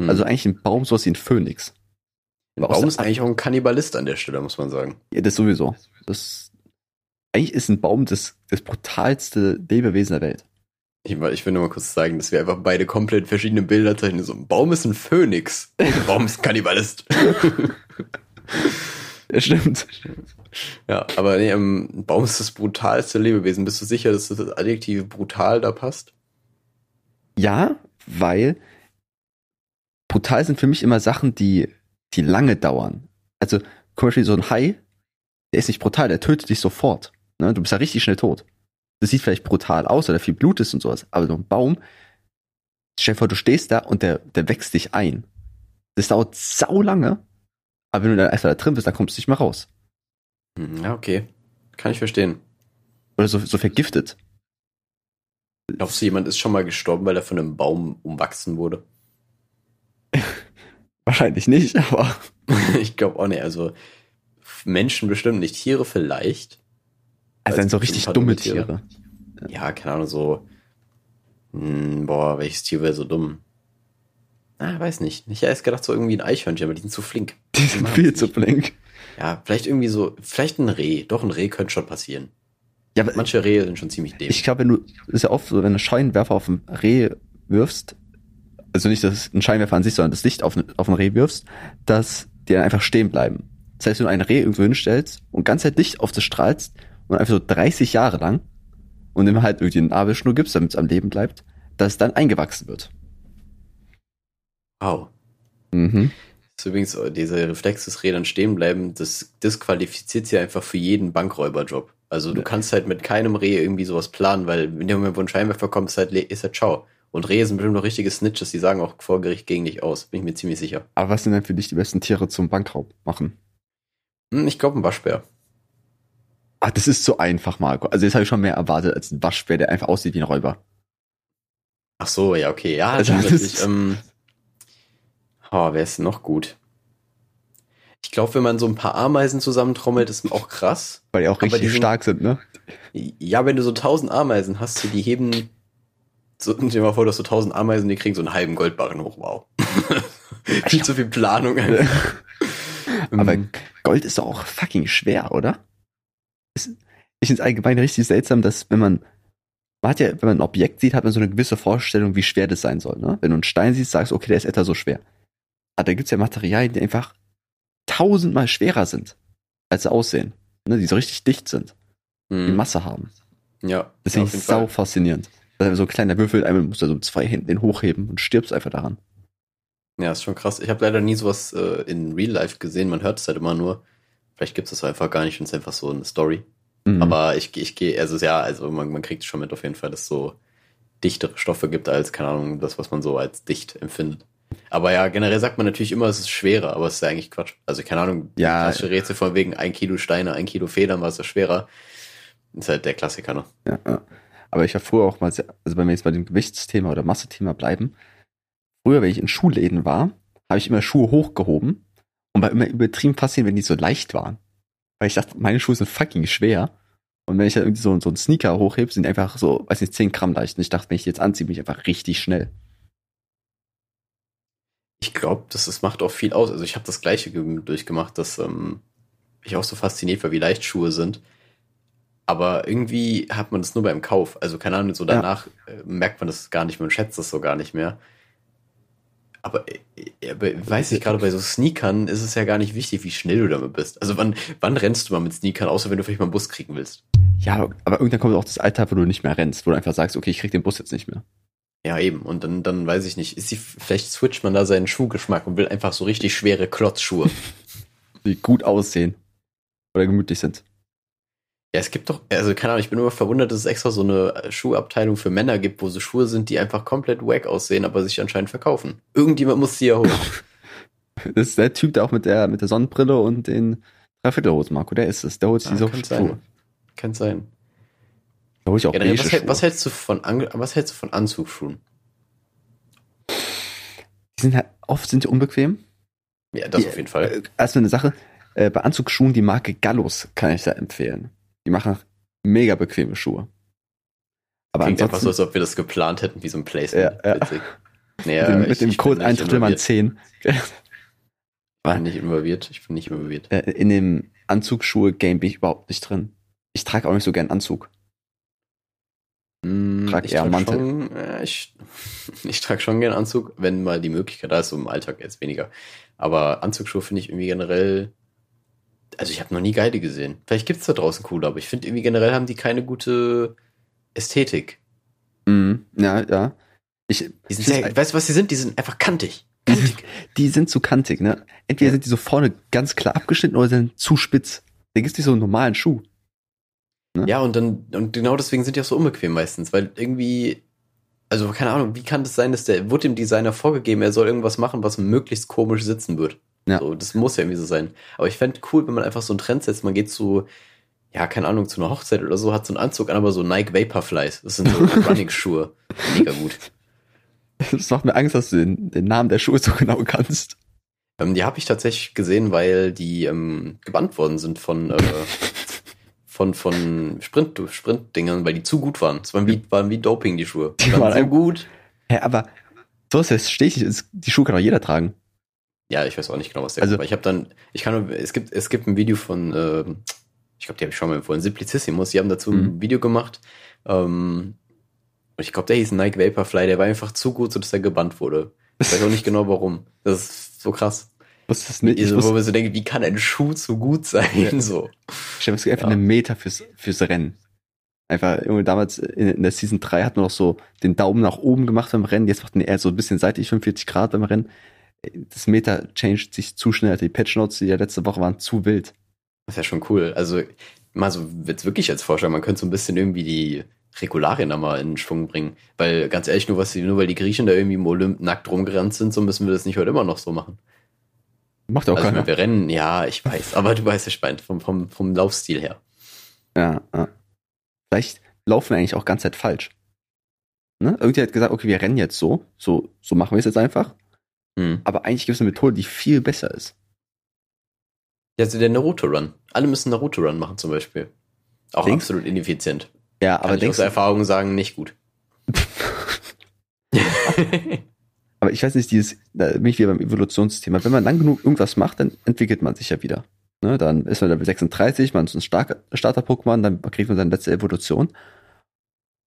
Speaker 1: Hm.
Speaker 2: Also eigentlich ein Baum sowas wie ein Phönix.
Speaker 1: ein Baum ist eigentlich auch ein Kannibalist an der Stelle, muss man sagen.
Speaker 2: Ja, das sowieso. Das, eigentlich ist ein Baum das, das brutalste Lebewesen der Welt.
Speaker 1: Ich, ich will nur mal kurz sagen, dass wir einfach beide komplett verschiedene Bilder zeichnen. So, ein Baum ist ein Phönix. Ein Baum ist ein Kannibalist. [LAUGHS]
Speaker 2: Ja, stimmt.
Speaker 1: ja, aber nee, ähm, ein Baum ist das brutalste Lebewesen. Bist du sicher, dass das Adjektiv brutal da passt?
Speaker 2: Ja, weil brutal sind für mich immer Sachen, die, die lange dauern. Also, zum Beispiel so ein Hai, der ist nicht brutal, der tötet dich sofort. Ne? Du bist ja richtig schnell tot. Das sieht vielleicht brutal aus, oder viel Blut ist und sowas, aber so ein Baum, stell dir vor, du stehst da und der, der wächst dich ein. Das dauert sau lange, aber wenn du dann einfach da drin bist, dann kommst du nicht mehr raus.
Speaker 1: Hm, Ja, okay. Kann ich verstehen.
Speaker 2: Oder so, so vergiftet.
Speaker 1: Glaubst du, jemand ist schon mal gestorben, weil er von einem Baum umwachsen wurde? [LAUGHS]
Speaker 2: Wahrscheinlich nicht, aber [LAUGHS]
Speaker 1: ich glaube auch nicht. Also Menschen bestimmt nicht. Tiere vielleicht.
Speaker 2: also dann so richtig dumme
Speaker 1: Tiere.
Speaker 2: Tiere.
Speaker 1: Ja, keine Ahnung, so. Hm, boah, welches Tier wäre so dumm? Ah, weiß nicht. Ich hätte erst gedacht, so irgendwie ein Eichhörnchen, aber die sind zu flink.
Speaker 2: Die sind viel zu blink.
Speaker 1: Ja, vielleicht irgendwie so, vielleicht ein Reh. Doch, ein Reh könnte schon passieren.
Speaker 2: Ja,
Speaker 1: Manche Rehe sind schon ziemlich dämlich.
Speaker 2: ich glaube, wenn du, ist ja oft so, wenn du Scheinwerfer auf ein Reh wirfst, also nicht das ein Scheinwerfer an sich, sondern das Licht auf, auf ein Reh wirfst, dass die dann einfach stehen bleiben. Das heißt, wenn du ein Reh irgendwo hinstellst und ganz Zeit Licht auf das strahlst und einfach so 30 Jahre lang und ihm halt irgendwie eine Nabelschnur gibst, damit es am Leben bleibt, dass es dann eingewachsen wird.
Speaker 1: Wow.
Speaker 2: Mhm.
Speaker 1: Das ist übrigens dieser Reflex des Rädern stehen bleiben, das disqualifiziert sie einfach für jeden Bankräuberjob. Also du kannst halt mit keinem Reh irgendwie sowas planen, weil in dem Moment, wo ein Scheinwerfer kommt, ist halt, ist halt ciao. Und Rehe sind bestimmt noch richtige Snitches, die sagen auch vor Gericht gegen dich aus. Bin ich mir ziemlich sicher.
Speaker 2: Aber was sind denn für dich die besten Tiere zum Bankraub machen?
Speaker 1: Hm, ich glaube ein Waschbär.
Speaker 2: Ah, das ist so einfach, Marco. Also jetzt habe ich schon mehr erwartet als ein Waschbär, der einfach aussieht wie ein Räuber.
Speaker 1: Ach so, ja, okay. Ja,
Speaker 2: Also, das ist-
Speaker 1: Ähm, oh, wer ist noch gut? Ich glaube, wenn man so ein paar Ameisen zusammentrommelt, ist auch krass.
Speaker 2: Weil die auch richtig
Speaker 1: die sind-
Speaker 2: stark sind, ne?
Speaker 1: Ja, wenn du so tausend Ameisen hast, die heben, so, [LAUGHS] stell dir mal vor, du hast so tausend Ameisen, die kriegen so einen halben Goldbarren hoch, wow. [LAUGHS] Viel zu viel Planung. [LAUGHS]
Speaker 2: Aber Gold ist doch auch fucking schwer, oder? Es- Ich finde es allgemein richtig seltsam, dass wenn man, man hat ja, wenn man ein Objekt sieht, hat man so eine gewisse Vorstellung, wie schwer das sein soll. Ne? Wenn du einen Stein siehst, sagst du, okay, der ist etwa so schwer. Aber da gibt's ja Materialien, die einfach tausendmal schwerer sind, als sie aussehen. Ne? Die so richtig dicht sind, die
Speaker 1: hm,
Speaker 2: Masse haben.
Speaker 1: ja,
Speaker 2: Das
Speaker 1: ja, jeden
Speaker 2: sau
Speaker 1: Fall.
Speaker 2: faszinierend. Also so ein kleiner Würfel, einmal musst du so mit zwei Händen den hochheben und stirbst einfach daran.
Speaker 1: Ja, ist schon krass. Ich habe leider nie sowas äh, in Real Life gesehen. Man hört es halt immer nur. Vielleicht gibt es das einfach gar nicht und es ist einfach so eine Story.
Speaker 2: Mhm.
Speaker 1: Aber ich, ich gehe, also ja, also man, man kriegt schon mit auf jeden Fall, dass es so dichtere Stoffe gibt als, keine Ahnung, das, was man so als dicht empfindet. Aber ja, generell sagt man natürlich immer, es ist schwerer, aber es ist ja eigentlich Quatsch. Also keine Ahnung,
Speaker 2: Ja.
Speaker 1: klassische Rätsel von wegen ein Kilo Steine, ein Kilo Federn, war es ja schwerer. Ist halt der Klassiker, ne?
Speaker 2: Ja, ja. Aber ich habe früher auch mal, sehr, also wenn wir jetzt bei dem Gewichtsthema oder Massethema bleiben, früher, wenn ich in Schuhläden war, habe ich immer Schuhe hochgehoben und war immer übertrieben fasziniert, wenn die so leicht waren. Weil ich dachte, meine Schuhe sind fucking schwer. Und wenn ich dann irgendwie so, so einen Sneaker hochhebe, sind die einfach so, weiß nicht, 10 Gramm leicht. Und ich dachte, wenn ich die jetzt anziehe, bin ich einfach richtig schnell.
Speaker 1: Ich glaube, das, das macht auch viel aus. Also ich habe das gleiche ge- durchgemacht, dass ähm, ich auch so fasziniert war, wie leicht Schuhe sind. Aber irgendwie hat man das nur beim Kauf. Also keine Ahnung, so
Speaker 2: Ja.
Speaker 1: danach äh, merkt man das gar nicht mehr und schätzt das so gar nicht mehr. Aber, äh, aber weiß ich gerade bei so Sneakern ist es ja gar nicht wichtig, wie schnell du damit bist. Also wann, wann rennst du mal mit Sneakern, außer wenn du vielleicht mal einen Bus kriegen willst?
Speaker 2: Ja, aber irgendwann kommt auch das Alter, wo du nicht mehr rennst, wo du einfach sagst, okay, ich krieg den Bus jetzt nicht mehr.
Speaker 1: Ja, eben. Und dann, dann weiß ich nicht, ist die, vielleicht switcht man da seinen Schuhgeschmack und will einfach so richtig schwere Klotzschuhe. [LAUGHS]
Speaker 2: Die gut aussehen. Oder gemütlich sind.
Speaker 1: Ja, es gibt doch, also keine Ahnung, ich bin immer verwundert, dass es extra so eine Schuhabteilung für Männer gibt, wo so Schuhe sind, die einfach komplett wack aussehen, aber sich anscheinend verkaufen. Irgendjemand muss die ja holen. [LAUGHS]
Speaker 2: Das ist der Typ, der auch mit der, mit der Sonnenbrille und den Dreiviertelhosen, Marco, der ist es. Der holt sich
Speaker 1: Ja,
Speaker 2: diese
Speaker 1: kann
Speaker 2: Schuhe.
Speaker 1: sein. Kann sein.
Speaker 2: Hol ich auch
Speaker 1: Generell, was, hält, was hältst du von Ange was hältst du von Anzugsschuhen?
Speaker 2: Die sind halt, oft sind die unbequem.
Speaker 1: Ja, das
Speaker 2: Die-
Speaker 1: auf jeden Fall.
Speaker 2: Also eine Sache, äh, bei Anzugsschuhen die Marke Gallus kann ich da empfehlen. Die machen mega bequeme Schuhe. Aber
Speaker 1: Klingt einfach so, als ob wir das geplant hätten, wie so ein Placement.
Speaker 2: Ja, ja. [LAUGHS] Mit
Speaker 1: Naja,
Speaker 2: dem, mit
Speaker 1: ich-
Speaker 2: dem
Speaker 1: ich bin
Speaker 2: Code will man
Speaker 1: involviert.
Speaker 2: 10.
Speaker 1: Ich bin nicht involviert. Ich bin nicht involviert.
Speaker 2: Äh, in dem Anzugsschuhe-Game bin ich überhaupt nicht drin. Ich trage auch nicht so gern Anzug.
Speaker 1: Hm,
Speaker 2: Trag
Speaker 1: ich
Speaker 2: eher
Speaker 1: trag
Speaker 2: Mantel.
Speaker 1: Schon, äh, ich [LAUGHS] ich trage schon gern Anzug, wenn mal die Möglichkeit da ist, so im Alltag jetzt weniger. Aber Anzugsschuhe finde ich irgendwie generell. Also ich habe noch nie geile gesehen. Vielleicht gibt's da draußen coole, aber ich finde irgendwie generell haben die keine gute Ästhetik.
Speaker 2: Mhm. Ja, ja. Ich,
Speaker 1: Die sind sehr, weißt du, was sie sind? Die sind einfach kantig. Kantig. [LAUGHS]
Speaker 2: die sind zu kantig, ne? Entweder
Speaker 1: Ja.
Speaker 2: sind die so vorne ganz klar abgeschnitten oder sind zu spitz. Da gibt's nicht so einen normalen Schuh.
Speaker 1: Ja, und dann, und genau deswegen sind die auch so unbequem meistens, weil irgendwie, also keine Ahnung, wie kann das sein, dass der, wurde dem Designer vorgegeben, er soll irgendwas machen, was möglichst komisch sitzen wird.
Speaker 2: Ja.
Speaker 1: So, das muss ja irgendwie so sein. Aber ich fände cool, wenn man einfach so einen Trend setzt, man geht zu, ja, keine Ahnung, zu einer Hochzeit oder so, hat so einen Anzug an, aber so Nike Vaporflies. Das sind so [LAUGHS] Running-Schuhe. Mega gut.
Speaker 2: Das macht mir Angst, dass du den, den Namen der Schuhe so genau kannst.
Speaker 1: Ähm, die habe ich tatsächlich gesehen, weil die ähm, gebannt worden sind von, äh, [LAUGHS] von, von Sprint, Sprint-Dingern, weil die zu gut waren. Es waren wie, waren wie Doping, die Schuhe. Die
Speaker 2: Die
Speaker 1: waren so gut.
Speaker 2: Hä, aber so ist. Es- Die Schuhe kann doch jeder tragen.
Speaker 1: Ja, ich weiß auch nicht genau, was der
Speaker 2: Also-
Speaker 1: also, Ich habe dann, ich kann nur, es gibt, es gibt ein Video von, ähm, ich glaube, die habe ich schon mal empfohlen, Simplicissimus, die haben dazu
Speaker 2: Mhm.
Speaker 1: ein Video gemacht. Ähm, und ich glaube, der hieß Nike Vaporfly, der war einfach zu gut, sodass er gebannt wurde. Ich weiß auch nicht genau warum. Das ist so krass.
Speaker 2: Wusste das nicht. Ich
Speaker 1: Also, wo man so denkt, wie kann ein Schuh zu gut sein?
Speaker 2: Ja.
Speaker 1: So.
Speaker 2: ich habe einfach
Speaker 1: Ja.
Speaker 2: eine Meter fürs, fürs Rennen. Einfach, irgendwie damals in, in der Season 3 hat man noch so den Daumen nach oben gemacht beim Rennen. Jetzt macht man eher so ein bisschen seitlich 45 Grad beim Rennen. Das Meter changed sich zu schnell. Die Patch Notes, die ja letzte Woche waren, zu wild.
Speaker 1: Das ist ja schon cool. Also, mal so, jetzt wirklich als Vorschlag, man könnte so ein bisschen irgendwie die Regularien da mal in Schwung bringen. Weil, ganz ehrlich, nur was nur weil die Griechen da irgendwie im Olymp nackt rumgerannt sind, so müssen wir das nicht heute immer noch so machen.
Speaker 2: Macht auch
Speaker 1: Also, ich
Speaker 2: keiner.
Speaker 1: wir rennen, ja, ich weiß, aber du weißt, ich meine, vom, vom, vom Laufstil her.
Speaker 2: Ja, ja. Vielleicht laufen wir eigentlich auch ganz Zeit falsch. Ne? Irgendwie hat gesagt, okay, wir rennen jetzt so, so, so machen wir es jetzt einfach.
Speaker 1: Hm.
Speaker 2: Aber eigentlich gibt es eine Methode, die viel besser ist.
Speaker 1: Ja, also der Naruto-Run. Alle müssen Naruto-Run machen zum Beispiel. Auch
Speaker 2: Denkst-
Speaker 1: absolut ineffizient.
Speaker 2: Ja,
Speaker 1: Kann
Speaker 2: aber
Speaker 1: ich
Speaker 2: denkst
Speaker 1: aus
Speaker 2: du,
Speaker 1: Erfahrung sagen, nicht gut. [LAUGHS] [LAUGHS]
Speaker 2: aber ich weiß nicht, dieses, da bin ich wieder beim Evolutionsthema. Wenn man lang genug irgendwas macht, dann entwickelt man sich ja wieder. Ne? Dann ist man Level 36, man ist ein Starter-Pokémon, dann kriegt man seine letzte Evolution.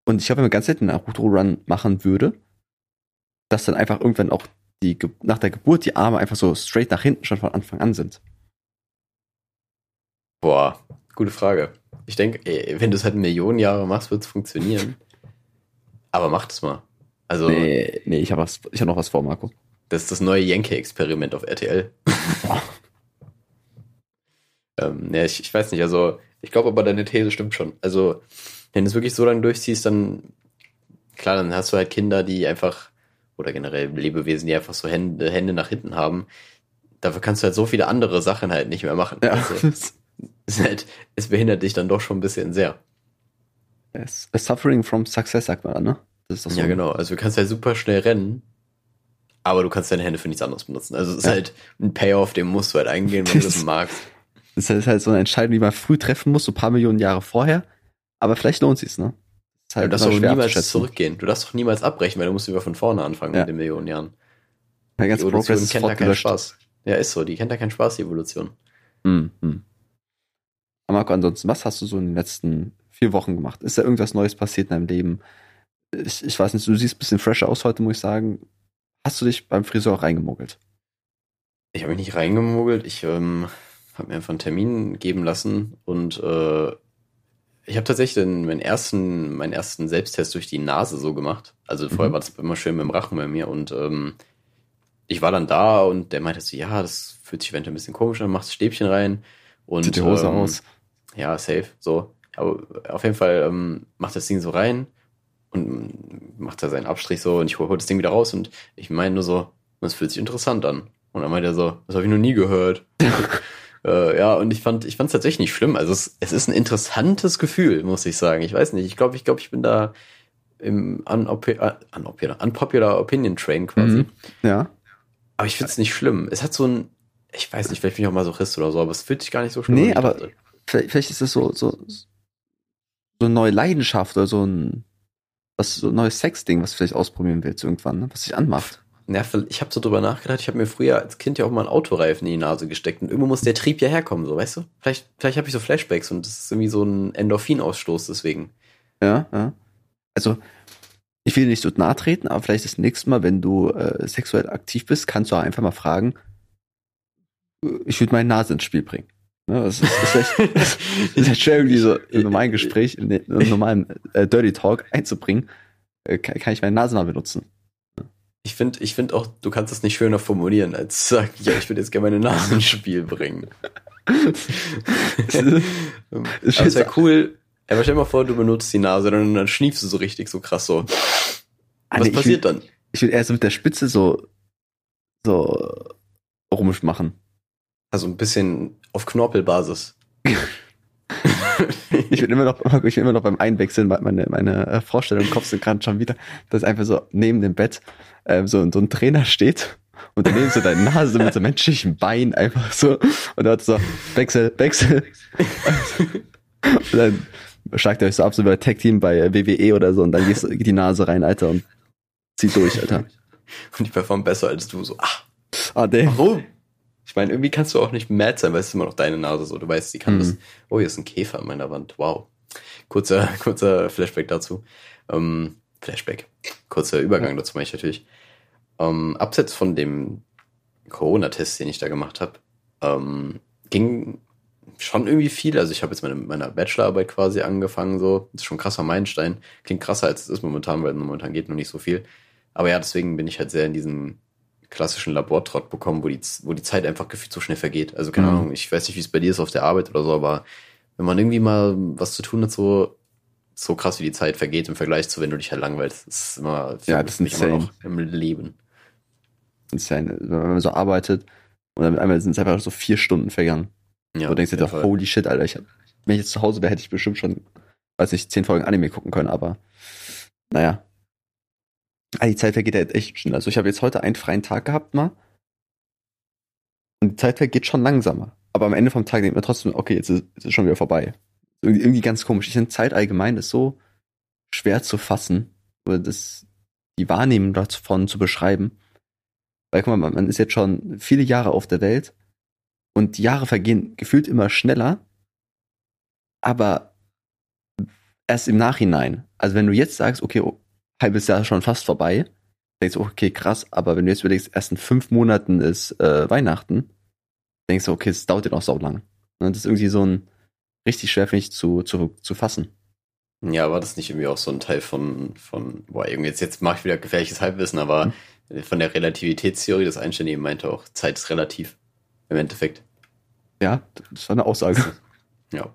Speaker 2: Und ich glaube, wenn man ganz selten einen Naruto-Run machen würde, dass dann einfach irgendwann auch die, nach der Geburt die Arme einfach so straight nach hinten schon von Anfang an sind.
Speaker 1: Boah, gute Frage. Ich denke, wenn du es halt Millionen Jahre machst, wird es funktionieren. Aber mach das mal. Also,
Speaker 2: Nee, nee, ich habe was, ich hab noch was vor, Marco.
Speaker 1: das ist das neue Yankee-Experiment auf RTL. [LAUGHS] ähm, ja, ich, ich weiß nicht, also ich glaube aber deine These stimmt schon. Also, wenn du es wirklich so lange durchziehst, dann klar, dann hast du halt Kinder, die einfach, oder generell Lebewesen, die einfach so Hände, Hände nach hinten haben. Dafür kannst du halt so viele andere Sachen halt nicht mehr machen.
Speaker 2: Ja.
Speaker 1: Also, es, ist halt, es behindert dich dann doch schon ein bisschen sehr.
Speaker 2: Es- Suffering from success, sagt man, ne? So.
Speaker 1: Ja, genau. Also du kannst halt super schnell rennen, aber du kannst deine Hände für nichts anderes benutzen. Also es ist
Speaker 2: Ja.
Speaker 1: halt ein Payoff, den musst du halt eingehen, wenn du das [LAUGHS] magst.
Speaker 2: Das ist halt so eine Entscheidung, die man früh treffen muss, so ein paar Millionen Jahre vorher. Aber vielleicht lohnt sich's, ne? Ist
Speaker 1: du darfst doch niemals zurückgehen. Du darfst doch niemals abbrechen, weil du musst wieder von vorne anfangen
Speaker 2: Ja.
Speaker 1: mit den Millionen Jahren.
Speaker 2: Der
Speaker 1: Die
Speaker 2: ganze
Speaker 1: Evolution kennt da keinen. Spaß. Ja, ist so. Die kennt da keinen Spaß, die Evolution.
Speaker 2: Hm, hm. Aber Marco, ansonsten, was hast du so in den letzten vier Wochen gemacht? Ist da irgendwas Neues passiert in deinem Leben? Ich, ich weiß nicht, du siehst ein bisschen fresher aus heute, muss ich sagen. Hast du dich beim Friseur reingemogelt?
Speaker 1: Ich habe mich nicht reingemogelt. Ich ähm, habe mir einfach einen Termin geben lassen und äh, ich habe tatsächlich den, meinen ersten, meinen ersten Selbsttest durch die Nase so gemacht. Also vorher
Speaker 2: Mhm.
Speaker 1: war das immer schön mit dem Rachen bei mir und ähm, ich war dann da und der meinte so, ja, das fühlt sich eventuell ein bisschen komisch an, machst das Stäbchen rein und
Speaker 2: Zieht die Hose
Speaker 1: ähm,
Speaker 2: aus.
Speaker 1: Ja, safe, so. Aber auf jeden Fall ähm, macht das Ding so rein und macht da seinen Abstrich so und ich hole hol das Ding wieder raus und ich meine nur so, das fühlt sich interessant an. Und dann meinte er so, das habe ich noch nie gehört. [LAUGHS] äh, ja, und ich fand, ich fand es tatsächlich nicht schlimm. Also es, es ist ein interessantes Gefühl, muss ich sagen. Ich weiß nicht, ich glaube, ich glaube, ich bin da im unpopular, unpopular, unpopular Opinion Train quasi.
Speaker 2: Mhm. Ja.
Speaker 1: Aber ich finde es nicht schlimm. Es hat so ein, ich weiß nicht, vielleicht bin ich auch mal so Christ oder so, aber es fühlt sich gar nicht so schlimm
Speaker 2: Nee,
Speaker 1: an, ich
Speaker 2: aber-. Vielleicht, vielleicht ist das so, so, so eine neue Leidenschaft oder so ein, was, so ein neues Sexding, was du vielleicht ausprobieren willst irgendwann, ne? was dich anmacht.
Speaker 1: Ja, ich habe so drüber nachgedacht. Ich habe mir früher als Kind ja auch mal einen Autoreifen in die Nase gesteckt und irgendwo muss der Trieb ja herkommen, so weißt du? Vielleicht, vielleicht habe ich so Flashbacks und das ist irgendwie so ein Endorphinausstoß deswegen.
Speaker 2: Ja, ja. Also, ich will nicht so nahe treten, aber vielleicht das nächste Mal, wenn du äh, sexuell aktiv bist, kannst du auch einfach mal fragen, äh, ich würde meine Nase ins Spiel bringen. Ne, das ist, ist, vielleicht, das ist vielleicht [LAUGHS] schwer, irgendwie so im normalen Gespräch, den normalen äh, Dirty Talk einzubringen. Äh, kann, kann ich meine Nase mal benutzen?
Speaker 1: Ich finde ich find auch, du kannst es nicht schöner formulieren, als zu sagen, ja, ich würde jetzt gerne meine Nase ins Spiel bringen. [LAUGHS] Es wäre cool. Aber stell dir mal vor, du benutzt die Nase und dann schniefst du so richtig, so krass so.
Speaker 2: Ah,
Speaker 1: Was
Speaker 2: ich
Speaker 1: passiert
Speaker 2: will,
Speaker 1: dann?
Speaker 2: Ich will eher so mit der Spitze so, so rumisch machen.
Speaker 1: Also ein bisschen auf Knorpelbasis. [LAUGHS]
Speaker 2: Ich will immer noch, ich will immer noch beim Einwechseln, meine, meine äh, Vorstellung im Kopf sind gerade schon wieder, dass einfach so neben dem Bett ähm, so, so ein Trainer steht und daneben so deine Nase mit so menschlichen Bein einfach so und hat so Wechsel, Wechsel. und dann schlagt er euch so ab, so bei Tag Team bei WWE oder so und dann gehst, geht die Nase rein, Alter, und zieht durch, Alter.
Speaker 1: Und die performen besser als du. So, ah,
Speaker 2: Ah, der.
Speaker 1: warum? Ich meine, irgendwie kannst du auch nicht mad sein, weil es ist immer noch deine Nase so. Du weißt, sie kann
Speaker 2: Mhm.
Speaker 1: das. Oh, hier ist ein Käfer an meiner Wand. Wow. Kurzer, [LAUGHS] kurzer Flashback dazu. Ähm, Flashback. Kurzer Übergang dazu mache ich natürlich. Ähm, abseits von dem Corona-Test, den ich da gemacht habe, ähm, ging schon irgendwie viel. Also ich habe jetzt meine, meiner Bachelorarbeit quasi angefangen, so. Das ist schon ein krasser Meilenstein. Klingt krasser, als es ist momentan, weil momentan geht noch nicht so viel. Aber ja, deswegen bin ich halt sehr in diesem klassischen Labortrott bekommen, wo die, wo die Zeit einfach gefühlt so schnell vergeht. Also keine
Speaker 2: Mhm.
Speaker 1: Ahnung, ich weiß nicht, wie es bei dir ist auf der Arbeit oder so, aber wenn man irgendwie mal was zu tun hat, so, so krass wie die Zeit vergeht im Vergleich zu, wenn du dich halt langweilst. Das ist immer,
Speaker 2: Ja, das ist
Speaker 1: mich immer
Speaker 2: insane.
Speaker 1: noch im Leben.
Speaker 2: Eine, wenn man so arbeitet und dann einmal sind es einfach so vier Stunden vergangen.
Speaker 1: Ja,
Speaker 2: du denkst dir doch, holy shit, Alter, ich hab, wenn ich jetzt zu Hause wäre, hätte ich bestimmt schon, weiß nicht, zehn Folgen Anime gucken können, aber naja. Ah, die Zeit vergeht ja jetzt echt schnell. Also ich habe jetzt heute einen freien Tag gehabt mal. Und die Zeit vergeht schon langsamer. Aber am Ende vom Tag denkt man trotzdem, okay, jetzt ist es schon wieder vorbei. Irgendwie, irgendwie ganz komisch. Ich finde Zeit allgemein ist so schwer zu fassen, oder das, die Wahrnehmung davon zu beschreiben. Weil guck mal, man- man ist jetzt schon viele Jahre auf der Welt und die Jahre vergehen gefühlt immer schneller, aber erst im Nachhinein. Also wenn du jetzt sagst, okay, oh, halbes Jahr schon fast vorbei, denkst du, okay, krass, aber wenn du jetzt überlegst, erst in fünf Monaten ist äh, Weihnachten, denkst du, okay, es dauert ja noch sau lang. Und das ist irgendwie so ein richtig schwer, finde ich, zu, zu, zu fassen.
Speaker 1: Ja, war das nicht irgendwie auch so ein Teil von, von, boah, irgendwie jetzt, jetzt mache ich wieder gefährliches Halbwissen, aber
Speaker 2: Hm.
Speaker 1: von der Relativitätstheorie, das Einstein eben meinte auch, Zeit ist relativ. Im Endeffekt.
Speaker 2: Ja, das war eine Aussage. [LAUGHS]
Speaker 1: Ja.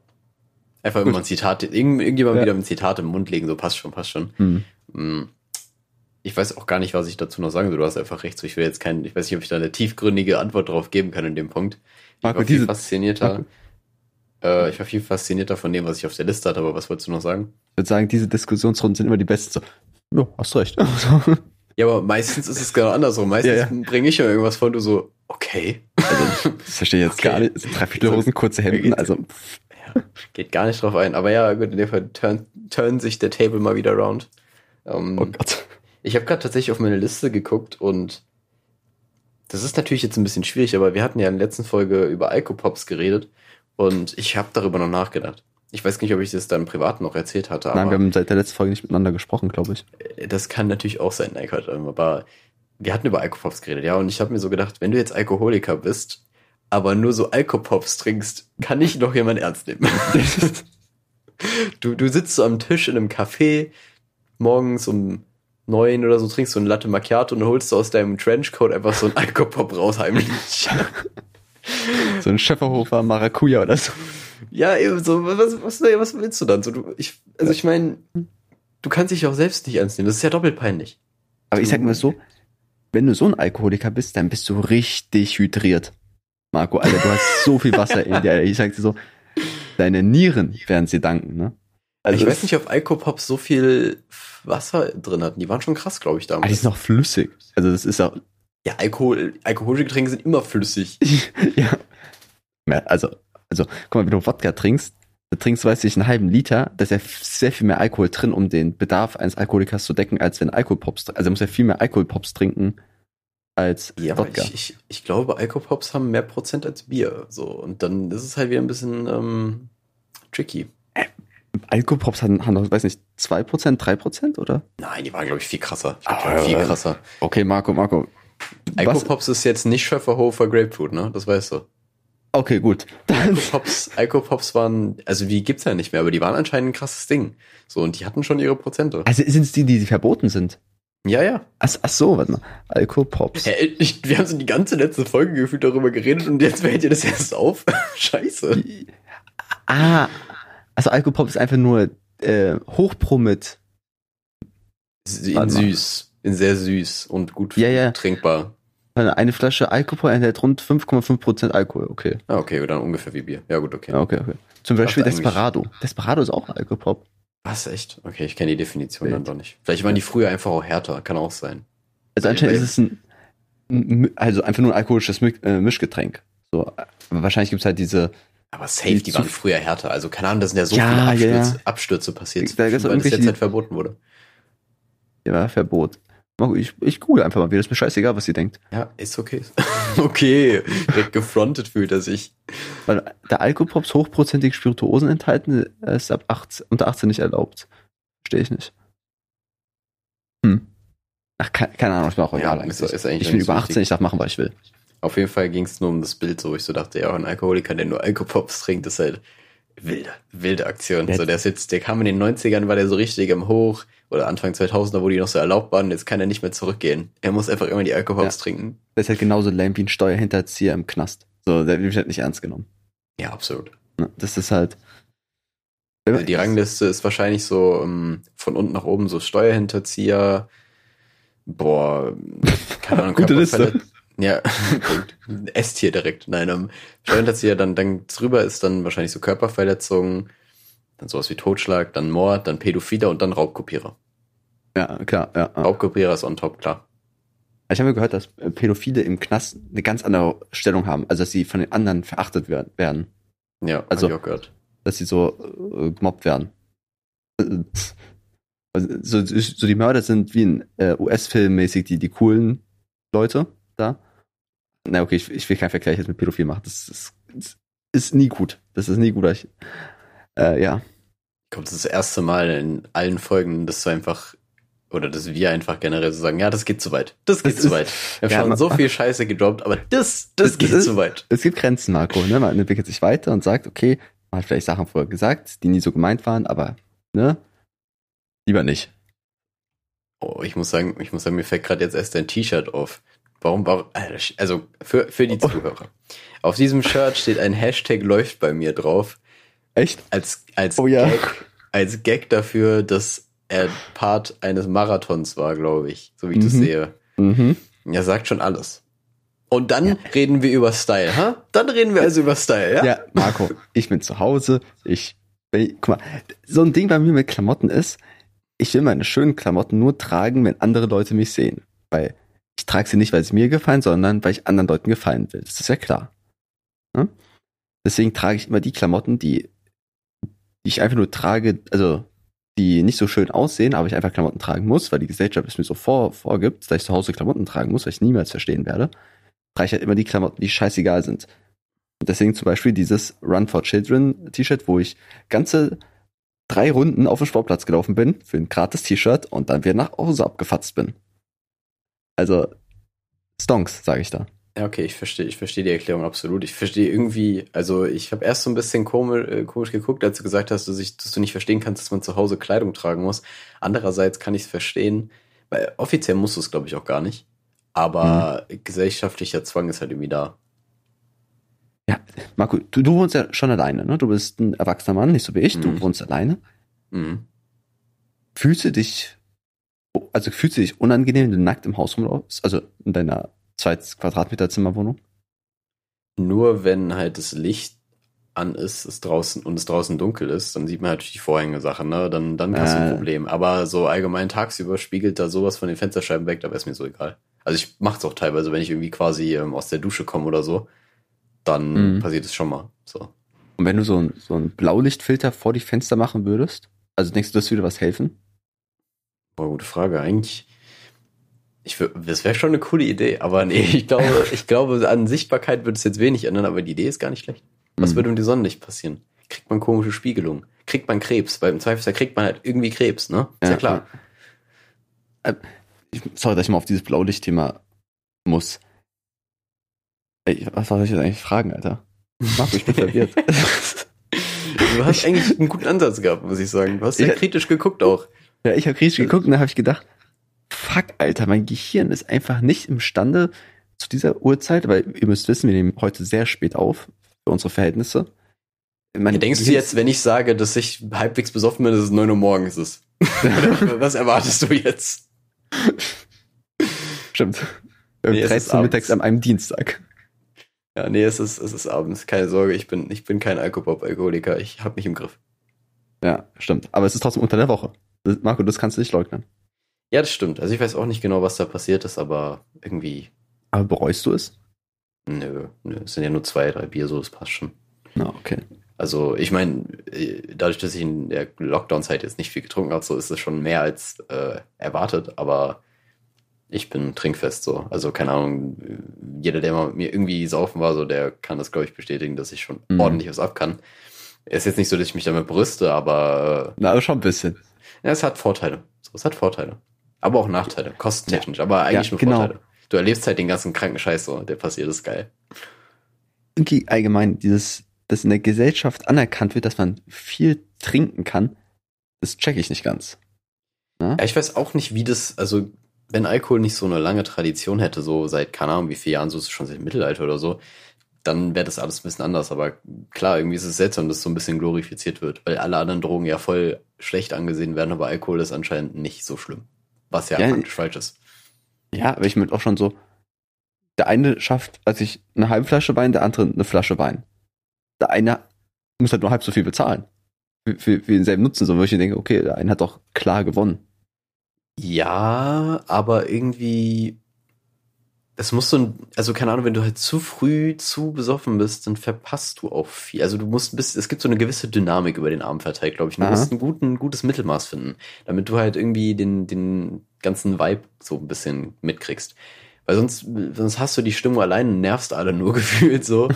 Speaker 1: Einfach immer ein Zitat, irgend, irgendjemand
Speaker 2: Ja.
Speaker 1: wieder ein Zitat im Mund legen, so passt schon, passt schon.
Speaker 2: Hm.
Speaker 1: Mm. Ich weiß auch gar nicht, was ich dazu noch sagen soll. Du hast einfach recht. So, ich will jetzt kein, ich weiß nicht, ob ich da eine tiefgründige Antwort drauf geben kann in dem Punkt. Ich
Speaker 2: Marco,
Speaker 1: war viel
Speaker 2: diese,
Speaker 1: faszinierter.
Speaker 2: Marco.
Speaker 1: Äh, ich war viel faszinierter von dem, was ich auf der Liste hatte, aber was wolltest du noch sagen?
Speaker 2: ich würde sagen, diese Diskussionsrunden sind immer die besten. So, ja, hast recht. [LAUGHS]
Speaker 1: Ja, aber meistens ist es genau andersrum. Meistens
Speaker 2: Ja, ja.
Speaker 1: bringe ich ja irgendwas vor, du so, okay.
Speaker 2: Also, [LAUGHS] das verstehe ich jetzt
Speaker 1: Okay.
Speaker 2: gar nicht. Das sind Dreiviertelhosen, kurze Hemden, also pff,
Speaker 1: Geht gar nicht drauf ein. Aber ja, gut, in dem Fall turn, turn sich der Table mal wieder round. Ähm,
Speaker 2: oh Gott.
Speaker 1: Ich habe gerade tatsächlich auf meine Liste geguckt und das ist natürlich jetzt ein bisschen schwierig, aber wir hatten ja in der letzten Folge über Alkopops geredet und ich habe darüber noch nachgedacht. Ich weiß nicht, ob ich das dann privat noch erzählt hatte,
Speaker 2: Nein, wir haben seit der letzten Folge nicht miteinander gesprochen, glaube ich.
Speaker 1: das kann natürlich auch sein, Eikert, aber wir hatten über Alkopops geredet, ja, und ich habe mir so gedacht, wenn du jetzt Alkoholiker bist, aber nur so Alkopops trinkst, kann ich noch jemand ernst nehmen. [LAUGHS] du, du sitzt so am Tisch in einem Café, morgens um neun oder so, trinkst so ein Latte Macchiato und holst du aus deinem Trenchcoat einfach so einen Alkopop raus heimlich. [LAUGHS]
Speaker 2: So ein Schäferhofer Maracuja oder so.
Speaker 1: ja, eben so, was, was, was willst du dann? So, du, ich, also ich meine, du kannst dich auch selbst nicht ernst nehmen, das ist ja doppelt peinlich.
Speaker 2: Aber ich sag mal so, wenn du so ein Alkoholiker bist, dann bist du richtig hydriert. Marco, Alter, du hast so viel Wasser in dir. Ich sag dir so, deine Nieren werden sie danken, ne?
Speaker 1: ich weiß nicht, ob Alkopops so viel Wasser drin hatten. Die waren schon krass, glaube ich,
Speaker 2: Ah, die
Speaker 1: damals.
Speaker 2: ist noch flüssig. Also das ist auch,
Speaker 1: Ja, Alkohol, alkoholische Getränke sind immer flüssig. [LAUGHS]
Speaker 2: ja. ja. Also, also, guck mal, wenn du Wodka trinkst, du trinkst, weiß ich, einen halben Liter, da ist ja sehr viel mehr Alkohol drin, um den Bedarf eines Alkoholikers zu decken, als wenn Alkoholpops, also er muss ja viel mehr Alkoholpops trinken als
Speaker 1: ja, Wodka. Ich, ich, ich glaube, Alkoholpops haben mehr Prozent als Bier. So, und dann ist es halt wieder ein bisschen ähm, tricky.
Speaker 2: Äh, Alkopops haben, haben doch, weiß nicht, 2%, 3% oder?
Speaker 1: Nein, die waren, glaube ich, viel krasser. Ich glaub, ah, viel krasser.
Speaker 2: Okay, Marco, Marco.
Speaker 1: Alkopops ist jetzt nicht Schöfferhofer Grapefruit, ne? Das weißt du.
Speaker 2: Okay, gut. [LAUGHS]
Speaker 1: Alkopops, Alkopops waren, also wie gibt's ja nicht mehr, aber die waren anscheinend ein krasses Ding. So, und die hatten schon ihre Prozente.
Speaker 2: Also sind es die, die verboten sind?
Speaker 1: Ja, ja.
Speaker 2: Ach, ach so, warte mal. Alkopops.
Speaker 1: Hä, ich, wir haben so die ganze letzte Folge gefühlt darüber geredet und jetzt fällt ihr das erst auf? [LAUGHS] Scheiße.
Speaker 2: Ah, also Alkopop ist einfach nur äh, Hochpromit.
Speaker 1: In süß. In sehr süß und gut
Speaker 2: ja, ja.
Speaker 1: trinkbar.
Speaker 2: Eine Flasche Alkohol enthält rund 5,5% Alkohol, okay.
Speaker 1: Ah, okay, dann ungefähr wie Bier. Ja, gut, okay.
Speaker 2: Okay, okay. Zum Beispiel Desperado. Desperado ist auch Alkopop.
Speaker 1: Was, echt? Okay, ich kenne die Definition Bild. dann doch nicht. Vielleicht waren die früher einfach auch härter, kann auch sein.
Speaker 2: Also anscheinend ist es ein, also einfach nur ein alkoholisches äh, Mischgetränk. So, wahrscheinlich gibt es halt diese
Speaker 1: aber safe, die waren früher härter. Also keine Ahnung, da sind ja so ja, viele Abstürze, ja. Abstürze passiert, da, weil das jetzt halt verboten wurde.
Speaker 2: Ja, Verbot. Ich, ich google einfach mal, mir ist mir scheißegal, was sie denkt.
Speaker 1: Ja, ist okay. [LAUGHS] okay, direkt gefrontet fühlt er sich.
Speaker 2: Weil der Alkopops hochprozentig Spirituosen enthalten, ist ab 18, unter 18 nicht erlaubt. Verstehe ich nicht. Hm. Ach, keine, keine Ahnung, ich bin auch egal. Ja, ist, ist ich bin über 18, wichtig. ich darf machen, was ich will.
Speaker 1: Auf jeden Fall ging es nur um das Bild, so ich so dachte, ja, ein Alkoholiker, der nur Alkopops trinkt, ist halt wilde, wilde Aktion. So, der ist jetzt, der kam in den 90ern, war der so richtig im Hoch oder Anfang 2000er, wo die noch so erlaubt waren, jetzt kann er nicht mehr zurückgehen. Er muss einfach immer die Alkopops ja. trinken.
Speaker 2: Der ist halt genauso lame wie ein Steuerhinterzieher im Knast. So, der wird halt nicht ernst genommen.
Speaker 1: Ja, absolut.
Speaker 2: Das ist halt.
Speaker 1: Die Rangliste ist wahrscheinlich so um, ähm, von unten nach oben so Steuerhinterzieher, boah, keine Ahnung, [LAUGHS]
Speaker 2: Gute Liste.
Speaker 1: Ja, [LAUGHS] S-Tier direkt. Nein, um, Steuerhinterzieher, dann, dann drüber ist dann wahrscheinlich so Körperverletzung, dann sowas wie Totschlag, dann Mord, dann Pädophiler und dann Raubkopierer.
Speaker 2: Ja, klar, ja.
Speaker 1: Raubkopierer ist on top, klar.
Speaker 2: Ich habe gehört, dass Pädophile im Knast eine ganz andere Stellung haben, also dass sie von den anderen verachtet werden.
Speaker 1: Ja,
Speaker 2: also,
Speaker 1: ich auch gehört.
Speaker 2: Dass sie so äh, gemobbt werden. Also, so, so die Mörder sind wie in äh, US-Film mäßig die, die coolen Leute da. Na okay, ich, ich will keinen Vergleich jetzt mit Pädophil machen. Das, das, das ist nie gut. Das ist nie gut. Ich, äh, ja.
Speaker 1: Kommt das erste Mal in allen Folgen, dass du einfach oder dass wir einfach generell so sagen, ja, das geht zu weit. Das geht das zu ist, weit. Wir haben ja, schon so viel Scheiße gedroppt, aber das, das, das geht ist, zu weit.
Speaker 2: Es gibt Grenzen, Marco. Ne? Man entwickelt sich weiter und sagt, okay, man hat vielleicht Sachen vorher gesagt, die nie so gemeint waren, aber ne, lieber nicht.
Speaker 1: Oh, ich muss sagen, ich muss sagen, mir fällt gerade jetzt erst dein T-Shirt auf. Warum, warum, also für, für die oh. Zuhörer. Auf diesem Shirt steht ein Hashtag läuft bei mir drauf.
Speaker 2: Echt?
Speaker 1: Als, als, oh, ja. Gag, als Gag dafür, dass er Part eines Marathons war, glaube ich, so wie ich mhm. das sehe. Mhm. Er sagt schon alles. Und dann ja. reden wir über Style, ha? Dann reden wir also über Style, ja?
Speaker 2: Ja, Marco, ich bin zu Hause, ich, guck mal, so ein Ding bei mir mit Klamotten ist, ich will meine schönen Klamotten nur tragen, wenn andere Leute mich sehen. Weil ich trage sie nicht, weil sie mir gefallen, sondern weil ich anderen Leuten gefallen will. Das ist ja klar. Ja? Deswegen trage ich immer die Klamotten, die, die ich einfach nur trage, also die nicht so schön aussehen, aber ich einfach Klamotten tragen muss, weil die Gesellschaft es mir so vor, vorgibt, dass ich zu Hause Klamotten tragen muss, was ich niemals verstehen werde, trage ich halt immer die Klamotten, die scheißegal sind. Und deswegen zum Beispiel dieses Run for Children T-Shirt, wo ich ganze drei Runden auf dem Sportplatz gelaufen bin für ein gratis T-Shirt und dann wieder nach Hause abgefatzt bin. Also, Stonks, sage ich da.
Speaker 1: Ja, okay, ich verstehe, ich verstehe die Erklärung absolut. Ich verstehe irgendwie, also ich habe erst so ein bisschen komisch, äh, komisch geguckt, als du gesagt hast, dass, ich, dass du nicht verstehen kannst, dass man zu Hause Kleidung tragen muss. Andererseits kann ich es verstehen, weil offiziell musst du es, glaube ich, auch gar nicht. Aber mhm. gesellschaftlicher Zwang ist halt irgendwie da.
Speaker 2: Ja, Marco, du, du wohnst ja schon alleine, ne? Du bist ein erwachsener Mann, nicht so wie ich, mhm. du wohnst alleine. Mhm. Fühlst du dich also fühlst du dich unangenehm, wenn du nackt im Haus rumläufst? Also in deiner 2 Quadratmeter Zimmerwohnung?
Speaker 1: Nur wenn halt das Licht an ist, es draußen und es draußen dunkel ist, dann sieht man natürlich die Vorhänge-Sache, ne? Dann, dann hast du ein äh. Problem. Aber so allgemein tagsüber spiegelt da sowas von den Fensterscheiben weg, da wäre es mir so egal. Also ich mache es auch teilweise, wenn ich irgendwie quasi ähm, aus der Dusche komme oder so, dann
Speaker 2: Mhm.
Speaker 1: passiert es schon mal. So.
Speaker 2: Und wenn du so ein, so ein Blaulichtfilter vor die Fenster machen würdest, also denkst du, das würde was helfen?
Speaker 1: Boah, gute Frage. Eigentlich, ich das wäre schon eine coole Idee, aber nee, [LAUGHS] ich glaube, ich glaube, an Sichtbarkeit wird es jetzt wenig ändern, aber die Idee ist gar nicht schlecht. Was
Speaker 2: Mhm.
Speaker 1: würde mit die Sonnenlicht passieren? Kriegt man komische Spiegelung? Kriegt man Krebs? Weil im Zweifelsfall kriegt man halt irgendwie Krebs, ne? Ist ja, klar.
Speaker 2: Äh, ich, sorry, dass ich mal auf dieses Blaulichtthema muss. Ey, was soll ich jetzt eigentlich fragen, Alter? Marco, ich bin verwirrt. [LAUGHS]
Speaker 1: Du hast eigentlich einen guten Ansatz gehabt, muss ich sagen. Du hast sehr
Speaker 2: Ja.
Speaker 1: kritisch geguckt auch.
Speaker 2: Ja, ich habe kritisch geguckt und dann habe ich gedacht, fuck, Alter, mein Gehirn ist einfach nicht imstande zu dieser Uhrzeit, weil ihr müsst wissen, wir nehmen heute sehr spät auf für unsere Verhältnisse. Mein
Speaker 1: Denkst du
Speaker 2: Gehirn-
Speaker 1: jetzt, wenn ich sage, dass ich halbwegs besoffen bin, dass es 9 Uhr morgens ist? [LAUGHS] Was erwartest du jetzt?
Speaker 2: Stimmt.
Speaker 1: Nee, es ist
Speaker 2: 13 Uhr mittags an einem Dienstag.
Speaker 1: Ja, nee, es ist, es ist abends. Keine Sorge, ich bin, ich bin kein Alkopop-Alkoholiker. Ich hab mich im Griff.
Speaker 2: Ja, stimmt. Aber es ist trotzdem unter der Woche. Marco, das kannst du nicht leugnen.
Speaker 1: Ja, das stimmt. Also ich weiß auch nicht genau, was da passiert ist, aber irgendwie,
Speaker 2: Aber bereust du es?
Speaker 1: nö, nö. Es sind ja nur zwei, drei Bier, so, das passt schon.
Speaker 2: Na, okay.
Speaker 1: Also ich meine, dadurch, dass ich in der Lockdown-Zeit jetzt nicht viel getrunken habe, so ist es schon mehr als äh, erwartet, aber ich bin trinkfest so. Also keine Ahnung, jeder, der mal mit mir irgendwie saufen war, so, der kann das, glaube ich, bestätigen, dass ich schon
Speaker 2: Mhm.
Speaker 1: ordentlich was ab kann. Ist jetzt nicht so, dass ich mich damit brüste, aber
Speaker 2: Na, aber schon ein bisschen.
Speaker 1: Ja, es hat Vorteile. So, es hat Vorteile. Aber auch Nachteile, kostentechnisch, aber eigentlich
Speaker 2: Ja,
Speaker 1: nur
Speaker 2: genau.
Speaker 1: Vorteile. Du erlebst halt den ganzen kranken Scheiß so, der passiert, ist geil.
Speaker 2: Irgendwie allgemein, dieses, dass in der Gesellschaft anerkannt wird, dass man viel trinken kann, das check ich nicht ganz.
Speaker 1: Ja, ich weiß auch nicht, wie das, also wenn Alkohol nicht so eine lange Tradition hätte, so seit, keine Ahnung, wie vielen Jahren, so ist es schon seit dem Mittelalter oder so, dann wäre das alles ein bisschen anders. Aber klar, irgendwie ist es seltsam, dass es so ein bisschen glorifiziert wird, weil alle anderen Drogen ja voll schlecht angesehen werden, aber Alkohol ist anscheinend nicht so schlimm. Was ja,
Speaker 2: Ja,
Speaker 1: faktisch falsch ist.
Speaker 2: Ja, aber ich meine auch schon so, der eine schafft, als ich eine halbe Flasche Wein, der andere eine Flasche Wein. Der eine muss halt nur halb so viel bezahlen. Für, für, für denselben Nutzen, so wo ich mir denke, okay, der eine hat doch klar gewonnen.
Speaker 1: Ja, aber irgendwie, es muss so ein, also keine Ahnung, wenn du halt zu früh zu besoffen bist, dann verpasst du auch viel. Also du musst ein bisschen, es gibt so eine gewisse Dynamik über den Abend verteilt, glaube ich. Du
Speaker 2: Aha.
Speaker 1: musst ein guten, gutes Mittelmaß finden, damit du halt irgendwie den, den ganzen Vibe so ein bisschen mitkriegst. Weil sonst, sonst hast du die Stimmung allein und nervst alle nur [LAUGHS] gefühlt so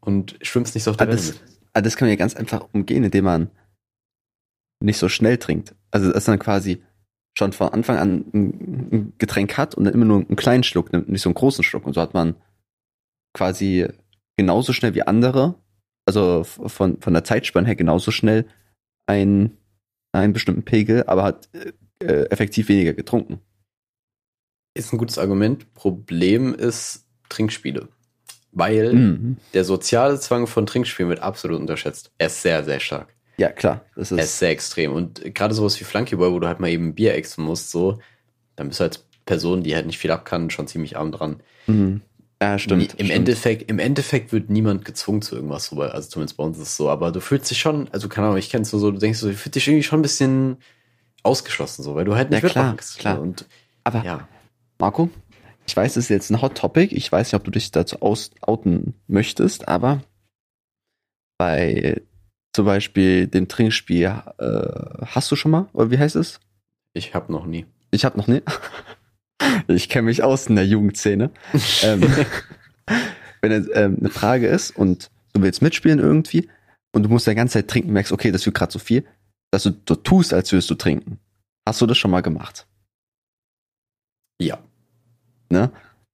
Speaker 1: und schwimmst nicht so auf der Welle
Speaker 2: das,
Speaker 1: mit.
Speaker 2: das kann man ja ganz einfach umgehen, indem man nicht so schnell trinkt. Also dass man quasi schon von Anfang an ein, Getränk hat und dann immer nur einen kleinen Schluck nimmt, nicht so einen großen Schluck. Und so hat man quasi genauso schnell wie andere, also von, von der Zeitspanne her genauso schnell einen, einen bestimmten Pegel, aber hat äh, effektiv weniger getrunken.
Speaker 1: Ist ein gutes Argument. Problem ist Trinkspiele. Weil
Speaker 2: Mhm.
Speaker 1: der soziale Zwang von Trinkspielen wird absolut unterschätzt. Er ist sehr, sehr stark.
Speaker 2: Ja, klar. Das
Speaker 1: ist
Speaker 2: ist,
Speaker 1: sehr extrem. Und gerade sowas wie Flunkyball, wo du halt mal eben Bier exen musst, so, dann bist du als Person, die halt nicht viel ab kann, schon ziemlich arm dran.
Speaker 2: mhm. Ja, stimmt.
Speaker 1: Im
Speaker 2: stimmt.
Speaker 1: Endeffekt, im Endeffekt wird niemand gezwungen zu irgendwas, so, also zumindest bei uns ist es so, aber du fühlst dich schon, also keine Ahnung, ich kenn's nur so, du denkst so, du fühlst dich irgendwie schon ein bisschen ausgeschlossen, so, weil du halt nicht
Speaker 2: Ja, klar, klar.
Speaker 1: Und
Speaker 2: Aber
Speaker 1: ja,
Speaker 2: Marco, ich weiß, das ist jetzt ein Hot Topic. Ich weiß nicht, ob du dich dazu outen möchtest, aber bei zum Beispiel dem Trinkspiel äh, hast du schon mal, oder wie heißt es?
Speaker 1: ich hab noch nie.
Speaker 2: Ich habe noch nie. [LAUGHS] Ich kenne mich aus in der Jugendszene. [LAUGHS] ähm, [LAUGHS] wenn es ähm, eine Frage ist und du willst mitspielen irgendwie und du musst die ganze Zeit trinken, merkst, okay, das wird gerade so viel, dass du so tust, als würdest du trinken. Hast du das schon mal gemacht?
Speaker 1: Ja.
Speaker 2: Ne?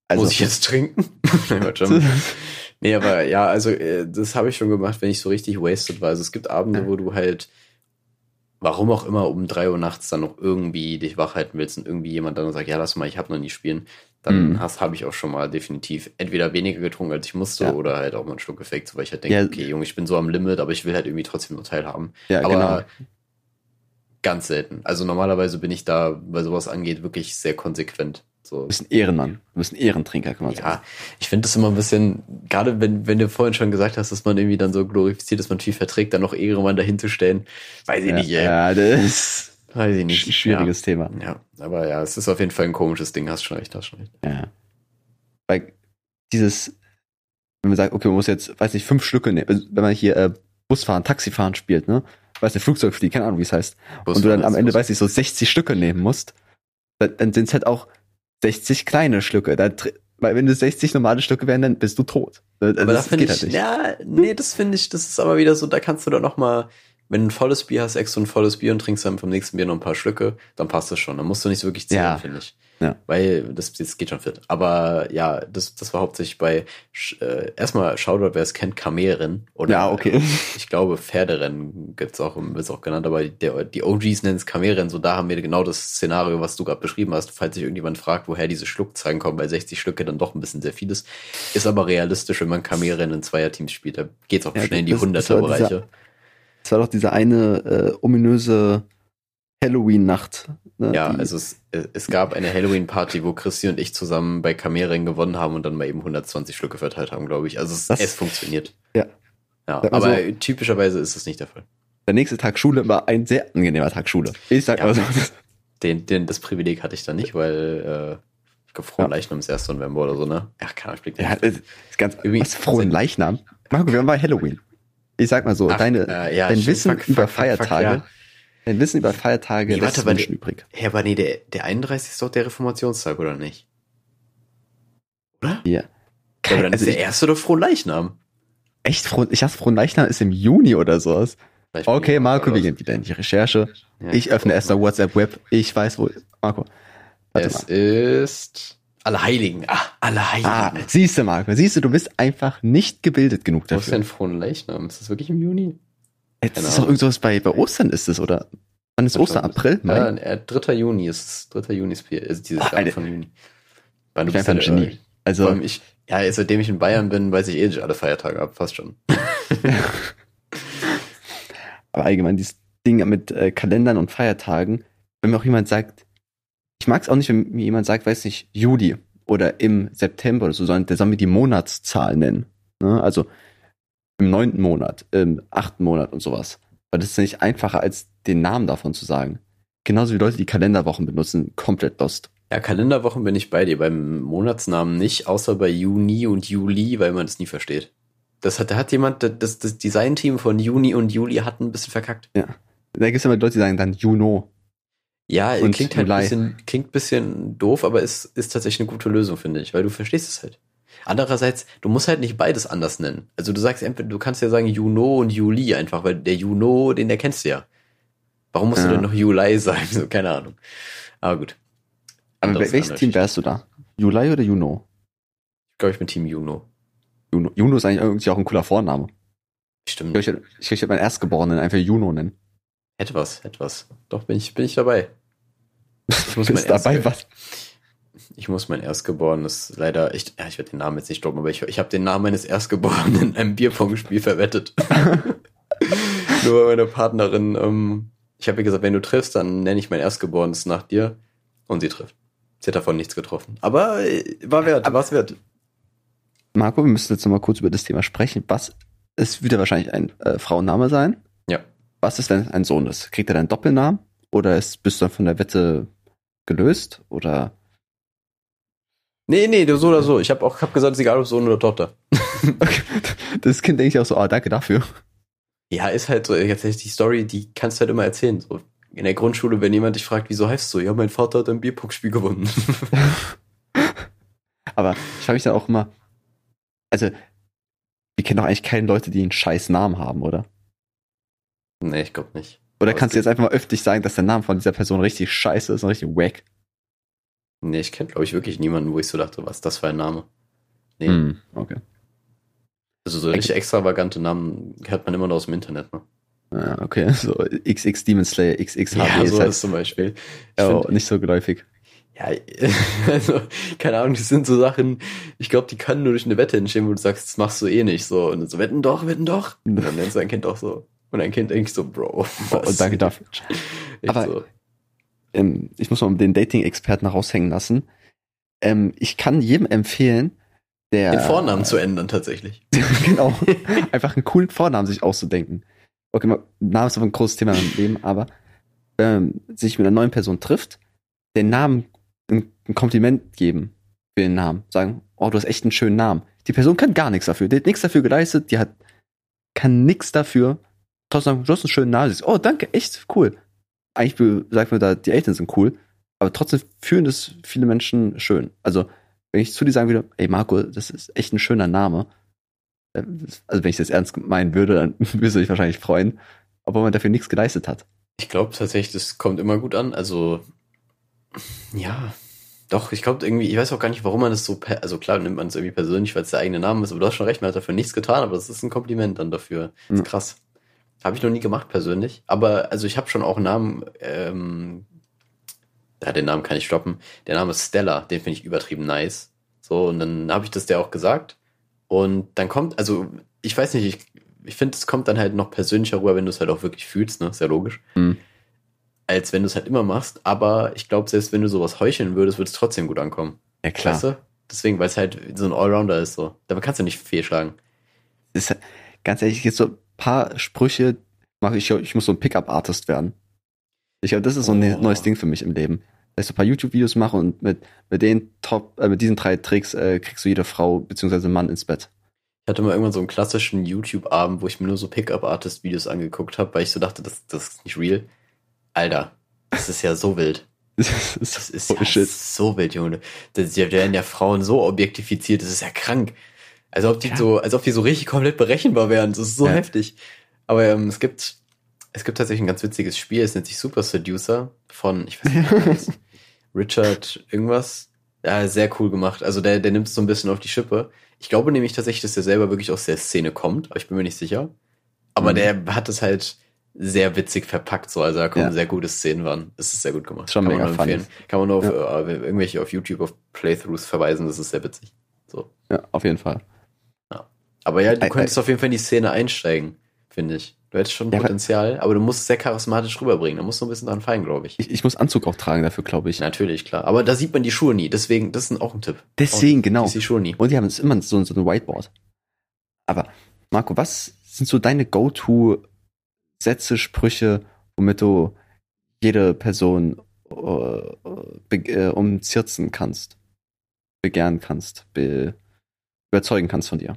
Speaker 2: Also,
Speaker 1: Muss ich jetzt trinken? Nee, aber ja, also äh, das habe ich schon gemacht, wenn ich so richtig wasted war. Also es gibt Abende, wo du halt, warum auch immer, um drei Uhr nachts dann noch irgendwie dich wach halten willst und irgendwie jemand dann sagt, ja, lass mal, ich habe noch nie spielen. Dann
Speaker 2: Mhm.
Speaker 1: hast habe ich auch schon mal definitiv entweder weniger getrunken, als ich musste,
Speaker 2: Ja.
Speaker 1: oder halt auch mal einen Schluck gefaked, weil ich halt denke,
Speaker 2: Ja.
Speaker 1: okay, Junge, ich bin so am Limit, aber ich will halt irgendwie trotzdem nur teilhaben.
Speaker 2: ja,
Speaker 1: aber
Speaker 2: genau.
Speaker 1: ganz selten. Also normalerweise bin ich da, weil sowas angeht, wirklich sehr konsequent. So.
Speaker 2: Du bist ein Ehrenmann. Du bist ein Ehrentrinker, kann man sagen.
Speaker 1: Ja, ich finde das immer ein bisschen, gerade wenn, wenn du vorhin schon gesagt hast, dass man irgendwie dann so glorifiziert, dass man viel verträgt, dann noch Ehrenmann dahin zu stellen, weiß ich
Speaker 2: Ja,
Speaker 1: nicht, ey.
Speaker 2: ja, das.
Speaker 1: Weiß ich nicht.
Speaker 2: Sch schwieriges Thema.
Speaker 1: Ja, aber ja, es ist auf jeden Fall ein komisches Ding, hast schon recht, hast schon recht.
Speaker 2: Ja. Weil dieses, wenn man sagt, okay, man muss jetzt, weiß nicht, fünf Stücke nehmen, also wenn man hier äh, Busfahren, Taxifahren spielt, ne? Weiß nicht, Flugzeug fliegt, keine Ahnung, wie es heißt. und du dann am Ende, weiß ich, so 60 Stücke nehmen musst, dann, dann sind es halt auch 60 kleine Stücke. Da, weil wenn du 60 normale Stücke wären, dann bist du tot.
Speaker 1: Also aber das, das geht ich, halt nicht. Ja, nee, das finde ich, das ist aber wieder so, da kannst du doch noch mal wenn du ein volles Bier hast, extra ein volles Bier und trinkst dann vom nächsten Bier noch ein paar Schlücke, dann passt das schon. Dann musst du nicht so wirklich zählen, ja. finde ich. Ja. Weil das, das geht schon fit. Aber ja, das, das war hauptsächlich bei äh, erstmal Shoutout, wer es kennt, Kamerin.
Speaker 2: Oder ja, okay.
Speaker 1: Äh, ich glaube, Pferderennen gibt's auch, wird's auch genannt, aber der, die OGs nennen es Kamerin. So, da haben wir genau das Szenario, was du gerade beschrieben hast. Falls sich irgendjemand fragt, woher diese Schluckzahlen kommen, weil 60 Stücke dann doch ein bisschen sehr viel ist. Ist aber realistisch, wenn man Kamerin in Zweierteams spielt. Da geht's auch ja, schnell in die Hunderter-Bereiche.
Speaker 2: Es war doch diese eine äh, ominöse Halloween-Nacht.
Speaker 1: Ne, ja, also es, es gab eine Halloween-Party, wo Christi und ich zusammen bei Kamering gewonnen haben und dann mal eben 120 Schlücke verteilt haben, glaube ich. Also es, es funktioniert.
Speaker 2: Ja.
Speaker 1: Ja, aber so, typischerweise ist es nicht der Fall.
Speaker 2: Der nächste Tag Schule war ein sehr angenehmer Tag Schule. Ich sag ja, mal so.
Speaker 1: Den, den, das Privileg hatte ich dann nicht, weil äh, gefroren ja. Leichnam ist 1. November oder so, ne?
Speaker 2: Ja, keine Ahnung, ich ja, ist ganz, was, frohen Leichnam? Marco, wir haben bei Halloween ich sag mal so, Ach, deine, äh, ja, dein Wissen fuck, über fuck, Feiertage, fuck, ja. dein Wissen über Feiertage
Speaker 1: nee, warte, Menschen übrig. Ja, aber nee, der, der 31. ist doch der Reformationstag, oder nicht?
Speaker 2: Oder? Ja.
Speaker 1: ja aber dann also ist der erste doch Frohleichnam.
Speaker 2: Echt? Froh, ich dachte, Frohleichnam ist im Juni oder sowas. Okay, Marco, wir gehen wieder in die Recherche. Ja, ich öffne erst mal WhatsApp Web. Ich weiß wo. Marco.
Speaker 1: es mal. ist Allerheiligen. Ah, Allerheiligen. Ah,
Speaker 2: siehst du, Marco, siehst du, du bist einfach nicht gebildet genug dafür.
Speaker 1: Was ist denn frohen Leichnam? Ist das wirklich im Juni?
Speaker 2: Das ist doch irgendwas bei, bei Ostern ist es, oder? Wann ist Ostern? April?
Speaker 1: Mai? Ja, äh, 3. Juni ist es. 3. Juni ist, ist dieses Jahr von Juni.
Speaker 2: Weil du bist ein Genie.
Speaker 1: Also, ich, ja, seitdem ich in Bayern bin, weiß ich eh nicht alle Feiertage ab, fast schon. [LAUGHS]
Speaker 2: Aber allgemein, dieses Ding mit äh, Kalendern und Feiertagen, wenn mir auch jemand sagt, ich mag es auch nicht, wenn mir jemand sagt, weiß nicht, Juli oder im September oder so, sondern der soll mir die Monatszahl nennen. Ne? Also im neunten Monat, im achten Monat und sowas. Weil das ist ja nicht einfacher, als den Namen davon zu sagen. Genauso wie Leute, die Kalenderwochen benutzen, komplett lost.
Speaker 1: Ja, Kalenderwochen bin ich bei dir, beim Monatsnamen nicht, außer bei Juni und Juli, weil man das nie versteht. Das hat, da hat jemand, das, das Designteam von Juni und Juli hat ein bisschen verkackt.
Speaker 2: Ja. Da gibt es immer Leute, die sagen dann Juno.
Speaker 1: Ja, klingt halt ein bisschen, klingt bisschen doof, aber ist, ist tatsächlich eine gute Lösung, finde ich, weil du verstehst es halt. Andererseits, du musst halt nicht beides anders nennen. Also du sagst entweder, du kannst ja sagen Juno und Juli einfach, weil der Juno, den erkennst du ja. Warum musst ja. du denn noch Juli sagen? [LAUGHS] So, keine Ahnung. Aber gut.
Speaker 2: Aber welches Team wärst du da? Juli oder Juno?
Speaker 1: Ich glaube, ich bin Team Juno.
Speaker 2: Juno. Juno ist eigentlich irgendwie auch ein cooler Vorname.
Speaker 1: Stimmt.
Speaker 2: Ich glaube, ich, ich, ich meinen Erstgeborenen einfach Juno nennen.
Speaker 1: Etwas, etwas. Doch, bin ich, bin ich dabei. [LAUGHS]
Speaker 2: Ich muss mein dabei was?
Speaker 1: Ich muss mein Erstgeborenes leider, ich, ja, ich werde den Namen jetzt nicht droppen, aber ich, ich habe den Namen meines Erstgeborenen [LAUGHS] in einem Bierpong-Spiel verwettet. [LAUGHS] Nur meine Partnerin, ähm, ich habe ihr gesagt, wenn du triffst, dann nenne ich mein Erstgeborenes nach dir. Und sie trifft. Sie hat davon nichts getroffen. Aber äh, war wert, war es wert.
Speaker 2: Marco, wir müssen jetzt nochmal kurz über das Thema sprechen. Was es wieder wahrscheinlich ein äh, Frauenname sein?
Speaker 1: Ja.
Speaker 2: Was ist, wenn ein Sohn ist? Kriegt er dann einen Doppelnamen? Oder ist, bist du dann von der Wette gelöst? Oder?
Speaker 1: Nee, nee, so oder so. Ich habe auch hab gesagt, es ist egal, ob Sohn oder Tochter. [LAUGHS]
Speaker 2: Das Kind denke ich auch so, ah, danke dafür.
Speaker 1: Ja, ist halt so, jetzt die Story, die kannst du halt immer erzählen. So, in der Grundschule, wenn jemand dich fragt, wieso heißt du so? Ja, mein Vater hat ein Bierpuckspiel gewonnen. [LAUGHS]
Speaker 2: Aber ich frage mich dann auch immer, also, wir kennen doch eigentlich keine Leute, die einen scheiß Namen haben, oder?
Speaker 1: Nee, ich glaube nicht.
Speaker 2: Oder kannst du jetzt einfach mal öffentlich sagen, dass der Name von dieser Person richtig scheiße ist und richtig wack?
Speaker 1: Nee, ich kenne, glaube ich, wirklich niemanden, wo ich so dachte, was das für ein Name.
Speaker 2: Nee. Hm, okay.
Speaker 1: Also so richtig extravagante Namen hört man immer nur aus dem Internet, ne?
Speaker 2: Ja, okay. [LAUGHS] So XX Demon Slayer, XX
Speaker 1: ja, so halt, ist zum Beispiel.
Speaker 2: Ich oh, find, nicht so geläufig.
Speaker 1: Ja, [LAUGHS] also, keine Ahnung, das sind so Sachen, ich glaube, die können nur durch eine Wette entstehen, wo du sagst, das machst du eh nicht so. Und so, wetten doch, wetten doch. [LAUGHS] Und dann nennst du dein Kind auch so. Und ein Kind denkt so, Bro.
Speaker 2: Was? Oh, danke dafür. Aber so. Ähm, ich muss mal den Dating-Experten raushängen lassen. Ähm, ich kann jedem empfehlen, der.
Speaker 1: Den Vornamen äh, zu ändern, tatsächlich. [LAUGHS]
Speaker 2: genau. Einfach einen coolen Vornamen sich auszudenken. Okay, mal, Name ist aber ein großes Thema im Leben, aber ähm, sich mit einer neuen Person trifft, den Namen ein, ein Kompliment geben für den Namen. Sagen, oh, du hast echt einen schönen Namen. Die Person kann gar nichts dafür. Die hat nichts dafür geleistet, die hat, kann nichts dafür. Trotzdem du hast einen schönen Namen. Oh, danke, echt cool. Eigentlich sagt man da, die Eltern sind cool, aber trotzdem fühlen das viele Menschen schön. Also, wenn ich zu dir sagen würde, ey Marco, das ist echt ein schöner Name, äh, also wenn ich das ernst meinen würde, dann [LAUGHS] würdest du dich wahrscheinlich freuen, obwohl man dafür nichts geleistet hat.
Speaker 1: Ich glaube tatsächlich, das kommt immer gut an. Also, ja, doch, ich glaube irgendwie, ich weiß auch gar nicht, warum man das so, also klar nimmt man es irgendwie persönlich, weil es der eigene Name ist, aber du hast schon recht, man hat dafür nichts getan, aber das ist ein Kompliment dann dafür. Das ist krass. Habe ich noch nie gemacht persönlich, aber also ich habe schon auch einen Namen, ähm, ja, den Namen kann ich stoppen. Der Name ist Stella, den finde ich übertrieben nice. So, und dann habe ich das der auch gesagt. Und dann kommt, also ich weiß nicht, ich, ich finde, es kommt dann halt noch persönlicher rüber, wenn du es halt auch wirklich fühlst, ne? Ist ja logisch. Mhm als wenn du es halt immer machst. Aber ich glaube, selbst wenn du sowas heucheln würdest, würde es trotzdem gut ankommen.
Speaker 2: Ja, klar. Weißt du?
Speaker 1: Deswegen, weil es halt so ein Allrounder ist so. Damit kannst du nicht fehlschlagen.
Speaker 2: Ist, ganz ehrlich, jetzt so paar Sprüche mache ich, ich muss so ein Pickup-Artist werden. Ich glaube, das ist so ein oh. neues Ding für mich im Leben. Dass ich so ein paar YouTube-Videos mache und mit, mit den Top, äh, mit diesen drei Tricks äh, kriegst du jede Frau bzw. Mann ins Bett.
Speaker 1: Ich hatte mal irgendwann so einen klassischen YouTube-Abend, wo ich mir nur so Pickup-Artist-Videos angeguckt habe, weil ich so dachte, das, das ist nicht real. Alter, das ist ja so wild. [LAUGHS] Das ist, das ist ja so wild, Junge. Da werden ja Frauen so objektifiziert, das ist ja krank. Als ob die ja. so, als ob die so richtig komplett berechenbar wären. Das ist so ja. heftig. Aber ähm, es gibt, es gibt tatsächlich ein ganz witziges Spiel, es nennt sich Super Seducer von, ich weiß nicht, [LAUGHS] Richard irgendwas. Ja, sehr cool gemacht. Also der, der nimmt es so ein bisschen auf die Schippe. Ich glaube nämlich tatsächlich, dass der selber wirklich aus der Szene kommt, aber ich bin mir nicht sicher. Aber mhm. der hat es halt, sehr witzig verpackt, so. Also da kommen ja. sehr gute Szenen waren. Es ist sehr gut gemacht.
Speaker 2: Schon
Speaker 1: Kann
Speaker 2: mega
Speaker 1: man nur empfehlen. Kann man nur auf ja. äh, irgendwelche auf YouTube auf Playthroughs verweisen, das ist sehr witzig. So.
Speaker 2: Ja, auf jeden Fall.
Speaker 1: Aber ja, du könntest auf jeden Fall in die Szene einsteigen, finde ich. Du hättest schon ja, Potenzial, aber du musst es sehr charismatisch rüberbringen. Da musst du ein bisschen dran fallen, glaube ich.
Speaker 2: ich. ich. muss Anzug auch tragen dafür, glaube ich.
Speaker 1: Natürlich, klar. Aber da sieht man die Schuhe nie. Deswegen, das ist auch ein Tipp.
Speaker 2: Deswegen,
Speaker 1: auch,
Speaker 2: genau.
Speaker 1: Die Schuhe nie.
Speaker 2: Und die haben immer so, so ein Whiteboard. Aber, Marco, was sind so deine Go-To Sätze, Sprüche, womit du jede Person äh, äh, umzirzen kannst, begehren kannst, be überzeugen kannst von dir.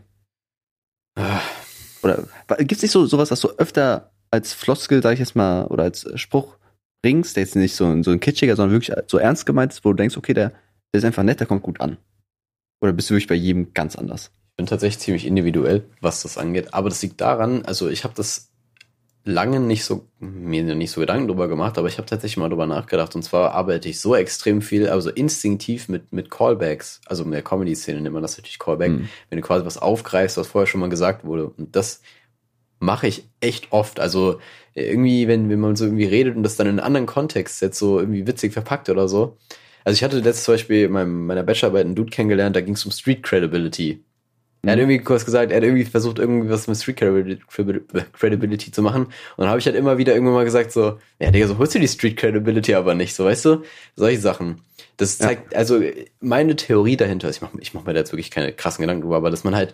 Speaker 2: Oder gibt es nicht so sowas, was du öfter als Floskel, sag ich jetzt mal, oder als Spruch bringst, der jetzt nicht so, so ein kitschiger, sondern wirklich so ernst gemeint ist, wo du denkst, okay, der, der ist einfach nett, der kommt gut an. Oder bist du wirklich bei jedem ganz anders?
Speaker 1: Ich bin tatsächlich ziemlich individuell, was das angeht. Aber das liegt daran, also ich habe das lange nicht so, mir nicht so Gedanken drüber gemacht, aber ich habe tatsächlich mal drüber nachgedacht. Und zwar arbeite ich so extrem viel, also instinktiv mit, mit Callbacks. Also in der Comedy-Szene nennt man das natürlich Callback. Mhm. Wenn du quasi was aufgreifst, was vorher schon mal gesagt wurde. Und das mache ich echt oft. Also irgendwie, wenn, wenn man so irgendwie redet und das dann in einen anderen Kontext jetzt so irgendwie witzig verpackt oder so. Also ich hatte letztes zum Beispiel in meinem, meiner Bachelorarbeit einen Dude kennengelernt, da ging es um Street Credibility. Er hat mhm. irgendwie kurz gesagt, er hat irgendwie versucht, irgendwie was mit Street Credibility zu machen. Und dann habe ich halt immer wieder irgendwann mal gesagt, so, ja, Digga, so holst du die Street Credibility aber nicht, so, weißt du? Solche Sachen. Das zeigt, ja. also meine Theorie dahinter ist, ich mache ich mach mir da jetzt wirklich keine krassen Gedanken drüber, aber dass man halt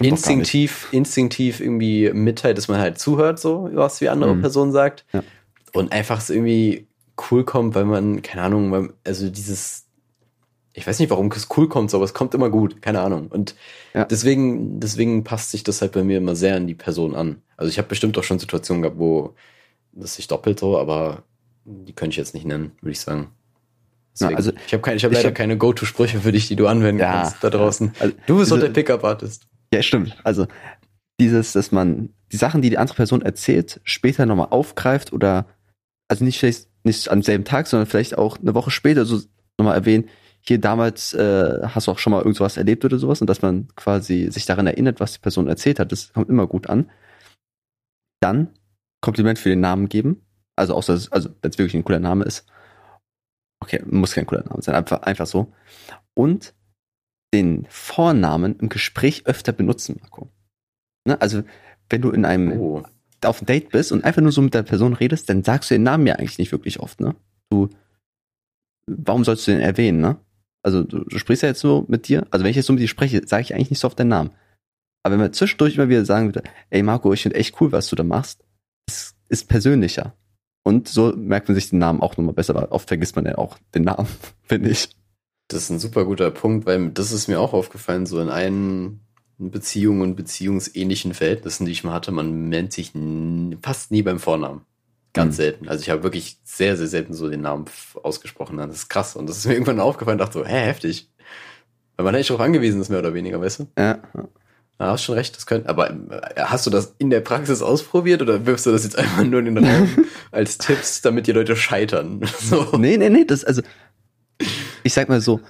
Speaker 1: instinktiv, instinktiv irgendwie mitteilt, dass man halt zuhört, so, was wie andere mhm. Person sagt. Ja. Und einfach so irgendwie cool kommt, weil man, keine Ahnung, weil, also dieses, ich weiß nicht, warum es cool kommt, aber es kommt immer gut, keine Ahnung. Und ja. deswegen, deswegen passt sich das halt bei mir immer sehr an die Person an. Also ich habe bestimmt auch schon Situationen gehabt, wo das sich doppelt so, aber die könnte ich jetzt nicht nennen, würde ich sagen. Deswegen, Na, also ich habe hab leider hab, keine Go-To-Sprüche für dich, die du anwenden ja, kannst da draußen. Also, du bist doch der Pickup-Artist.
Speaker 2: Ja, stimmt. Also dieses, dass man die Sachen, die die andere Person erzählt, später nochmal aufgreift oder also nicht vielleicht nicht am selben Tag, sondern vielleicht auch eine Woche später so nochmal erwähnen, hier damals äh, hast du auch schon mal irgendwas erlebt oder sowas und dass man quasi sich daran erinnert, was die Person erzählt hat, das kommt immer gut an. Dann Kompliment für den Namen geben. Also außer also wenn es wirklich ein cooler Name ist. Okay, muss kein cooler Name sein, einfach, einfach so. Und den Vornamen im Gespräch öfter benutzen, Marco. Ne? Also, wenn du in einem oh. auf ein Date bist und einfach nur so mit der Person redest, dann sagst du den Namen ja eigentlich nicht wirklich oft, ne? Du, warum sollst du den erwähnen, ne? Also du, du sprichst ja jetzt so mit dir, also wenn ich jetzt so mit dir spreche, sage ich eigentlich nicht so oft deinen Namen. Aber wenn wir zwischendurch immer wieder sagen würde, ey Marco, ich finde echt cool, was du da machst, es ist persönlicher. Und so merkt man sich den Namen auch nochmal besser, weil oft vergisst man ja auch den Namen, [LAUGHS] finde ich.
Speaker 1: Das ist ein super guter Punkt, weil das ist mir auch aufgefallen, so in allen Beziehungen und beziehungsähnlichen Verhältnissen, die ich mal hatte, man nennt sich fast nie beim Vornamen. Ganz mhm. selten. Also ich habe wirklich sehr, sehr selten so den Namen ausgesprochen. Das ist krass. Und das ist mir irgendwann aufgefallen, dachte so, hä, heftig. Weil man eigentlich darauf angewiesen ist, mehr oder weniger, weißt du?
Speaker 2: Ja.
Speaker 1: Ja, hast schon recht, das könnte. Aber äh, hast du das in der Praxis ausprobiert oder wirfst du das jetzt einfach nur in den Raum [LAUGHS] als Tipps, damit die Leute scheitern? [LAUGHS]
Speaker 2: So. Nee, nee, nee, das, also, ich sag mal so,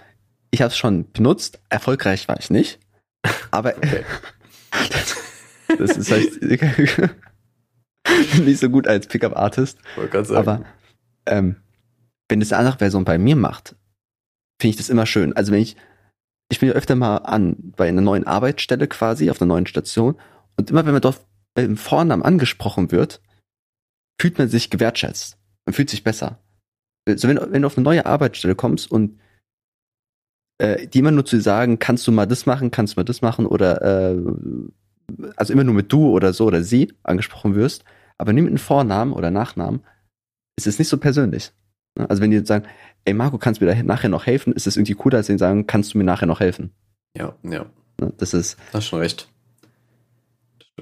Speaker 2: ich habe es schon benutzt, erfolgreich war ich nicht, aber okay. [LAUGHS] das, ist halt [LAUGHS] nicht so gut als Pickup-Artist. Aber ähm, wenn das eine andere Person bei mir macht, finde ich das immer schön. Also wenn ich ich bin ja öfter mal an bei einer neuen Arbeitsstelle quasi, auf einer neuen Station. Und immer wenn man dort im Vornamen angesprochen wird, fühlt man sich gewertschätzt. Man fühlt sich besser. Also wenn, wenn du auf eine neue Arbeitsstelle kommst und äh, die immer nur zu sagen, kannst du mal das machen, kannst du mal das machen oder äh, also immer nur mit du oder so oder sie angesprochen wirst, aber nie mit einem Vornamen oder Nachnamen, ist es nicht so persönlich. Ne? Also wenn die sagen, ey Marco, kannst du mir da nachher noch helfen, ist es irgendwie cooler, als wenn die sagen, kannst du mir nachher noch helfen.
Speaker 1: Ja, ja.
Speaker 2: Ne? Das ist.
Speaker 1: Hast schon recht.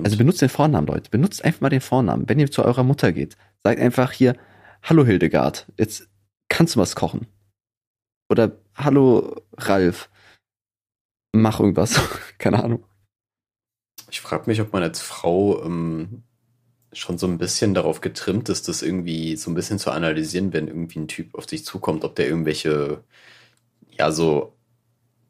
Speaker 2: Also benutzt den Vornamen, Leute. Benutzt einfach mal den Vornamen. Wenn ihr zu eurer Mutter geht, sagt einfach hier, hallo Hildegard, jetzt kannst du was kochen. Oder hallo Ralf, mach irgendwas. [LAUGHS] Keine Ahnung.
Speaker 1: Ich frage mich, ob man als Frau ähm, schon so ein bisschen darauf getrimmt ist, das irgendwie so ein bisschen zu analysieren, wenn irgendwie ein Typ auf dich zukommt, ob der irgendwelche, ja, so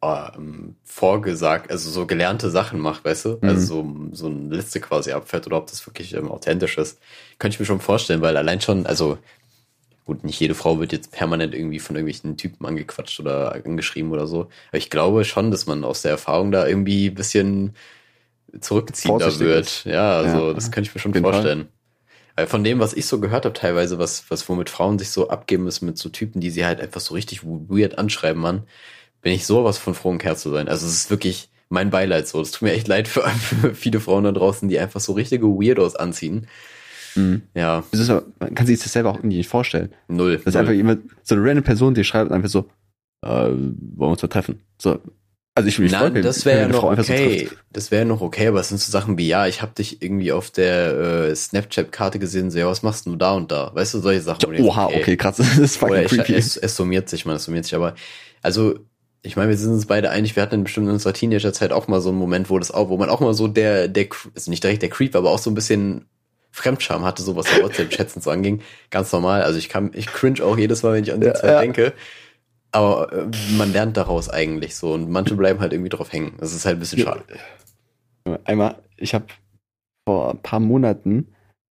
Speaker 1: ähm, vorgesagt, also so gelernte Sachen macht, weißt du? Mhm. Also so, so eine Liste quasi abfährt oder ob das wirklich ähm, authentisch ist. Könnte ich mir schon vorstellen, weil allein schon, also gut, nicht jede Frau wird jetzt permanent irgendwie von irgendwelchen Typen angequatscht oder angeschrieben oder so. Aber ich glaube schon, dass man aus der Erfahrung da irgendwie ein bisschen zurückziehender wird. Ja, also ja, das könnte ich mir schon vorstellen. Weil von dem, was ich so gehört habe, teilweise, was, was womit Frauen sich so abgeben müssen mit so Typen, die sie halt einfach so richtig weird anschreiben, Mann, bin ich sowas von froh, ein Kerl zu sein. Also es ist wirklich mein Beileid so. Es tut mir echt leid für, [LAUGHS] für viele Frauen da draußen, die einfach so richtige Weirdos anziehen.
Speaker 2: Mhm. Ja. Das ist, man kann sich das selber auch irgendwie nicht vorstellen.
Speaker 1: Null.
Speaker 2: Das ist einfach jemand, so eine random Person, die schreibt einfach so, äh, wollen wir uns mal treffen. So,
Speaker 1: also ich will nicht Nein, das wäre ja noch okay. So das wäre noch okay, aber es sind so Sachen wie, ja, ich habe dich irgendwie auf der äh, Snapchat-Karte gesehen, so, ja, was machst du da und da? Weißt du, solche Sachen.
Speaker 2: Ja, oha, okay, okay, krass, [LAUGHS] das ist fucking
Speaker 1: Oder creepy. Es, es summiert sich, man, es summiert sich, aber, also, ich meine, wir sind uns beide einig, wir hatten bestimmt in unserer Teenagerzeit auch mal so einen Moment, wo das auch, wo man auch mal so der, der, also nicht direkt der Creep, aber auch so ein bisschen Fremdscham hatte, so was WhatsApp-Chats und so anging. Ganz normal. Also ich kann, ich cringe auch jedes Mal, wenn ich an die ja, Zeit ja. denke. Aber äh, man lernt daraus eigentlich so und manche bleiben halt irgendwie drauf hängen. Das ist halt ein bisschen schade.
Speaker 2: Einmal, ich habe vor ein paar Monaten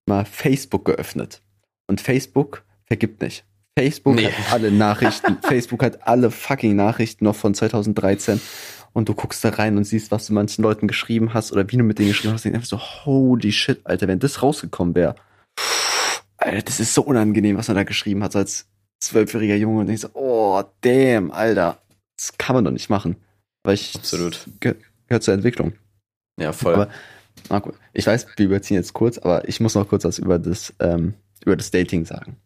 Speaker 2: mal Facebook geöffnet. Und Facebook vergibt nicht. Facebook nee. hat alle Nachrichten. [LAUGHS] Facebook hat alle fucking Nachrichten noch von 2013. Und du guckst da rein und siehst, was du manchen Leuten geschrieben hast oder wie du mit denen geschrieben hast. Und einfach so, holy shit, Alter, wenn das rausgekommen wäre. Alter, das ist so unangenehm, was er da geschrieben hat, so als zwölfjähriger Junge und ich so, oh, damn, Alter, das kann man doch nicht machen. Weil ich,
Speaker 1: Absolut.
Speaker 2: Ge gehört zur Entwicklung.
Speaker 1: Ja, voll.
Speaker 2: Aber, Marco, ich weiß, wir überziehen jetzt kurz, aber ich muss noch kurz was über das, ähm, über das Dating sagen.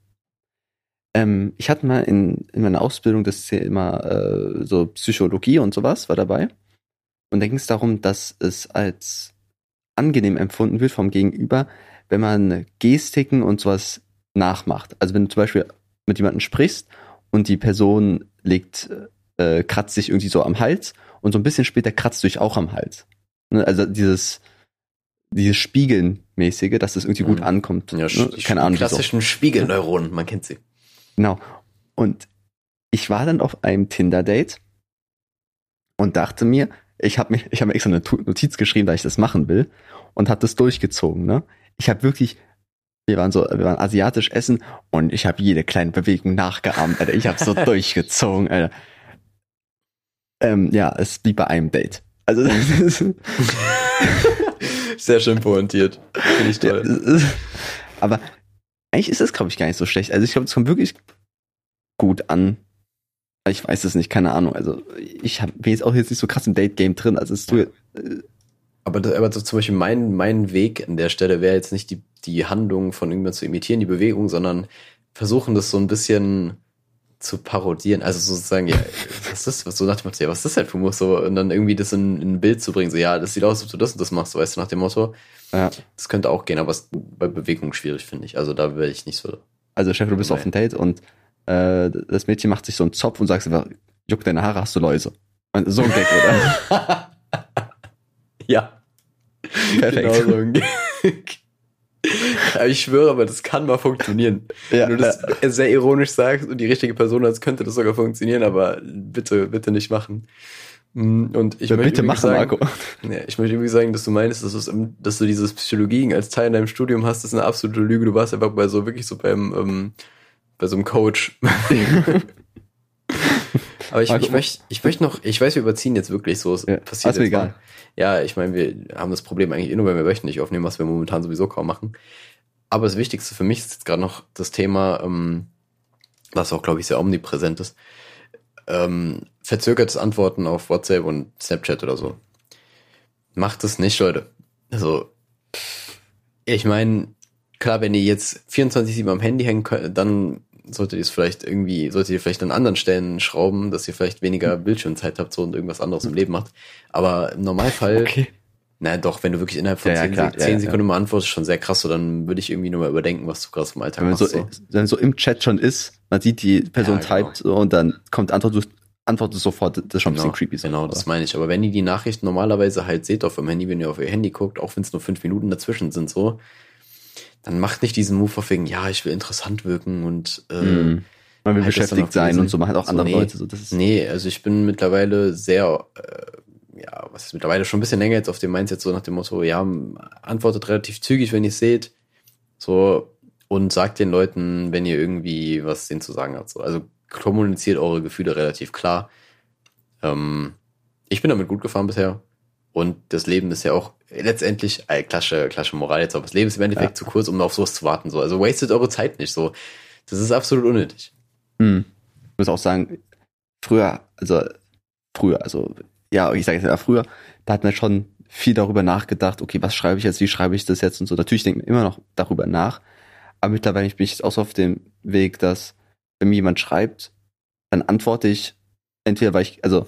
Speaker 2: Ähm, ich hatte mal in, in meiner Ausbildung das Thema äh, so Psychologie und sowas war dabei. Und da ging es darum, dass es als angenehm empfunden wird vom Gegenüber, wenn man Gestiken und sowas nachmacht. Also wenn du zum Beispiel mit jemandem sprichst und die Person legt, äh, kratzt sich irgendwie so am Hals und so ein bisschen später kratzt du dich auch am Hals. Ne? Also dieses, dieses Spiegeln-mäßige, dass das irgendwie gut mhm. ankommt.
Speaker 1: Ja, ne? Keine Ahnung. Klassischen so. Spiegelneuronen, man kennt sie.
Speaker 2: Genau. Und ich war dann auf einem Tinder-Date und dachte mir, ich habe mir, ich habe mir extra eine Notiz geschrieben, da ich das machen will und habe das durchgezogen. Ne? Ich habe wirklich wir waren so, wir waren asiatisch essen und ich habe jede kleine Bewegung nachgeahmt, Alter. Ich habe so [LAUGHS] durchgezogen, Alter. Ähm, ja, es blieb bei einem Date. Also das ist
Speaker 1: sehr schön pointiert. Finde ich toll. [LAUGHS]
Speaker 2: aber eigentlich ist es, glaube ich, gar nicht so schlecht. Also ich glaube, es kommt wirklich gut an. Ich weiß es nicht, keine Ahnung. Also ich hab, bin jetzt auch jetzt nicht so krass im Date-Game drin. Also es tut,
Speaker 1: aber, das, aber so zum Beispiel mein, mein Weg an der Stelle wäre jetzt nicht die die Handlung von irgendwann zu imitieren, die Bewegung, sondern versuchen das so ein bisschen zu parodieren, also sozusagen, ja, [LAUGHS] was ist das, so nach dem Motto, ja, was ist das denn für Humor, so, und dann irgendwie das in, in ein Bild zu bringen, so, ja, das sieht aus, als ob du das und das machst, weißt du, nach dem Motto,
Speaker 2: Ja.
Speaker 1: das könnte auch gehen, aber es bei Bewegung schwierig, finde ich, also da wäre ich nicht so,
Speaker 2: Also Chef, du bist
Speaker 1: Nein.
Speaker 2: auf ein Date und äh, das Mädchen macht sich so einen Zopf und sagst einfach, juck deine Haare, hast du Läuse. Und so ein Gag, oder? [LAUGHS]
Speaker 1: ja,
Speaker 2: Perfekt.
Speaker 1: genau so ein Aber ich schwöre, aber das kann mal funktionieren.
Speaker 2: Ja,
Speaker 1: Wenn du das sehr ironisch sagst und die richtige Person hast, könnte das sogar funktionieren, aber bitte, bitte nicht machen. Mm, Und ich
Speaker 2: ja,
Speaker 1: möchte
Speaker 2: bitte machen,
Speaker 1: sagen,
Speaker 2: Marco.
Speaker 1: Ja, ich möchte irgendwie sagen, dass du meinst, dass, dass du dieses Psychologie als Teil in deinem Studium hast, das ist eine absolute Lüge. Du warst einfach bei so, wirklich so beim, ähm, bei so einem Coach. [LAUGHS] Aber ich, ich möchte, ich möchte noch, ich weiß, wir überziehen jetzt wirklich so, es
Speaker 2: Ja,
Speaker 1: passiert
Speaker 2: mir
Speaker 1: jetzt mal.
Speaker 2: egal.
Speaker 1: Ja, ich meine, wir haben das Problem eigentlich eh nur, wenn wir wöchentlich aufnehmen, was wir momentan sowieso kaum machen. Aber das Wichtigste für mich ist jetzt gerade noch das Thema, ähm, was auch, glaube ich, sehr omnipräsent ist. Ähm, verzögertes Antworten auf WhatsApp und Snapchat oder so. Macht es nicht, Leute. Also, ich meine, klar, wenn ihr jetzt 24-7 am Handy hängen könnt, dann solltet ihr es vielleicht irgendwie, solltet ihr vielleicht an anderen Stellen schrauben, dass ihr vielleicht weniger Bildschirmzeit habt so und irgendwas anderes im Leben macht. Aber im Normalfall,
Speaker 2: Okay.
Speaker 1: na doch, wenn du wirklich innerhalb von
Speaker 2: Ja, ja,
Speaker 1: 10,
Speaker 2: klar.
Speaker 1: Sek-
Speaker 2: Ja,
Speaker 1: 10
Speaker 2: ja,
Speaker 1: Sekunden mal antwortest, schon sehr krass, so dann würde ich irgendwie nur mal überdenken, was du gerade im Alltag
Speaker 2: Wenn
Speaker 1: machst.
Speaker 2: so,
Speaker 1: So.
Speaker 2: wenn so im Chat schon ist, man sieht die Person
Speaker 1: Ja, genau.
Speaker 2: typt so, und dann kommt Antwort, du antwortest sofort, das ist schon ein bisschen creepy. so.
Speaker 1: Genau, das meine ich. Aber wenn ihr die Nachrichten normalerweise halt seht auf dem Handy, wenn ihr auf ihr Handy guckt, auch wenn es nur fünf Minuten dazwischen sind, so, dann macht nicht diesen Move auf wegen, ja, ich will interessant wirken und äh,
Speaker 2: Mhm. Man will
Speaker 1: halt
Speaker 2: beschäftigt sein
Speaker 1: lesen.
Speaker 2: und so, man hat auch
Speaker 1: So,
Speaker 2: andere
Speaker 1: nee.
Speaker 2: Leute. So, das ist,
Speaker 1: Nee, also ich bin mittlerweile sehr, äh, ja, was ist mittlerweile schon ein bisschen länger jetzt auf dem Mindset, so nach dem Motto, ja, antwortet relativ zügig, wenn ihr es seht. So, und sagt den Leuten, wenn ihr irgendwie was denen zu sagen habt. So. Also kommuniziert eure Gefühle relativ klar. Ähm, ich bin damit gut gefahren bisher. Und das Leben ist ja auch letztendlich, äh, klasse, klasse Moral jetzt, aber das Leben ist im Endeffekt
Speaker 2: Ja.
Speaker 1: zu kurz, um auf sowas zu warten. So. Also wastet eure Zeit nicht. So. Das ist absolut unnötig.
Speaker 2: Hm. Ich muss auch sagen, früher, also früher, also ja, ich sage jetzt ja früher, da hat man schon viel darüber nachgedacht, okay, was schreibe ich jetzt, wie schreibe ich das jetzt und so. Natürlich denkt man immer noch darüber nach, aber mittlerweile bin ich jetzt auch so auf dem Weg, dass wenn mir jemand schreibt, dann antworte ich entweder, weil ich, also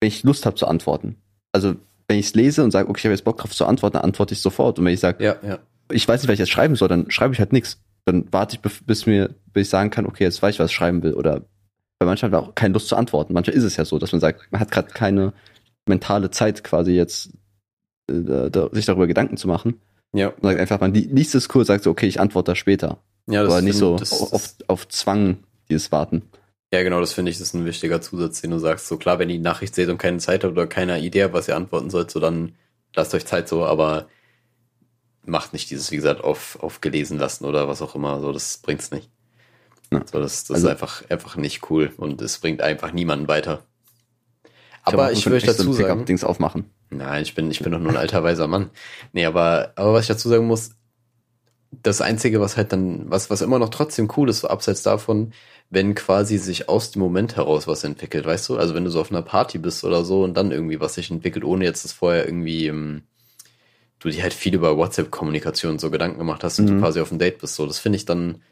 Speaker 2: wenn ich Lust habe zu antworten. Also wenn ich es lese und sage, okay, ich habe jetzt Bock drauf zu antworten, dann antworte ich sofort. Und wenn ich sage,
Speaker 1: Ja, ja.
Speaker 2: ich weiß nicht, was ich jetzt schreiben soll, dann schreibe ich halt nichts. Dann warte ich, bis mir, bis ich sagen kann, okay, jetzt weiß ich, was ich schreiben will. Oder bei manchmal hat man auch keine Lust zu antworten. Manchmal ist es ja so, dass man sagt, man hat gerade keine mentale Zeit quasi jetzt, äh, da, sich darüber Gedanken zu machen.
Speaker 1: Ja,
Speaker 2: Man sagt einfach, man li- liest es kurz, sagt so, okay, ich antworte da später.
Speaker 1: ja
Speaker 2: Aber nicht so
Speaker 1: das-
Speaker 2: auf, auf Zwang, dieses Warten.
Speaker 1: Ja, genau, das finde ich, ist ein wichtiger Zusatz, den du sagst. So klar, wenn ihr die Nachricht seht und keine Zeit habt oder keine Idee habt, was ihr antworten sollt, so dann lasst euch Zeit so, aber macht nicht dieses, wie gesagt, auf, auf gelesen lassen oder was auch immer. So, das bringt's nicht.
Speaker 2: Ja.
Speaker 1: So, das, das
Speaker 2: Also-
Speaker 1: ist einfach, einfach nicht cool und es bringt einfach niemanden weiter. Aber ich
Speaker 2: echt so
Speaker 1: dazu sagen,
Speaker 2: Pickup-Dings aufmachen.
Speaker 1: Nein, ich bin, ich bin doch nur ein alter weiser Mann. Nee, aber, aber was ich dazu sagen muss, das Einzige, was halt dann, was, was immer noch trotzdem cool ist, so abseits davon, wenn quasi sich aus dem Moment heraus was entwickelt, weißt du? Also wenn du so auf einer Party bist oder so und dann irgendwie was sich entwickelt, ohne jetzt das vorher irgendwie, ähm, du dir halt viel über WhatsApp-Kommunikation so Gedanken gemacht hast und du
Speaker 2: Mhm.
Speaker 1: quasi auf dem Date bist, so, das finde ich dann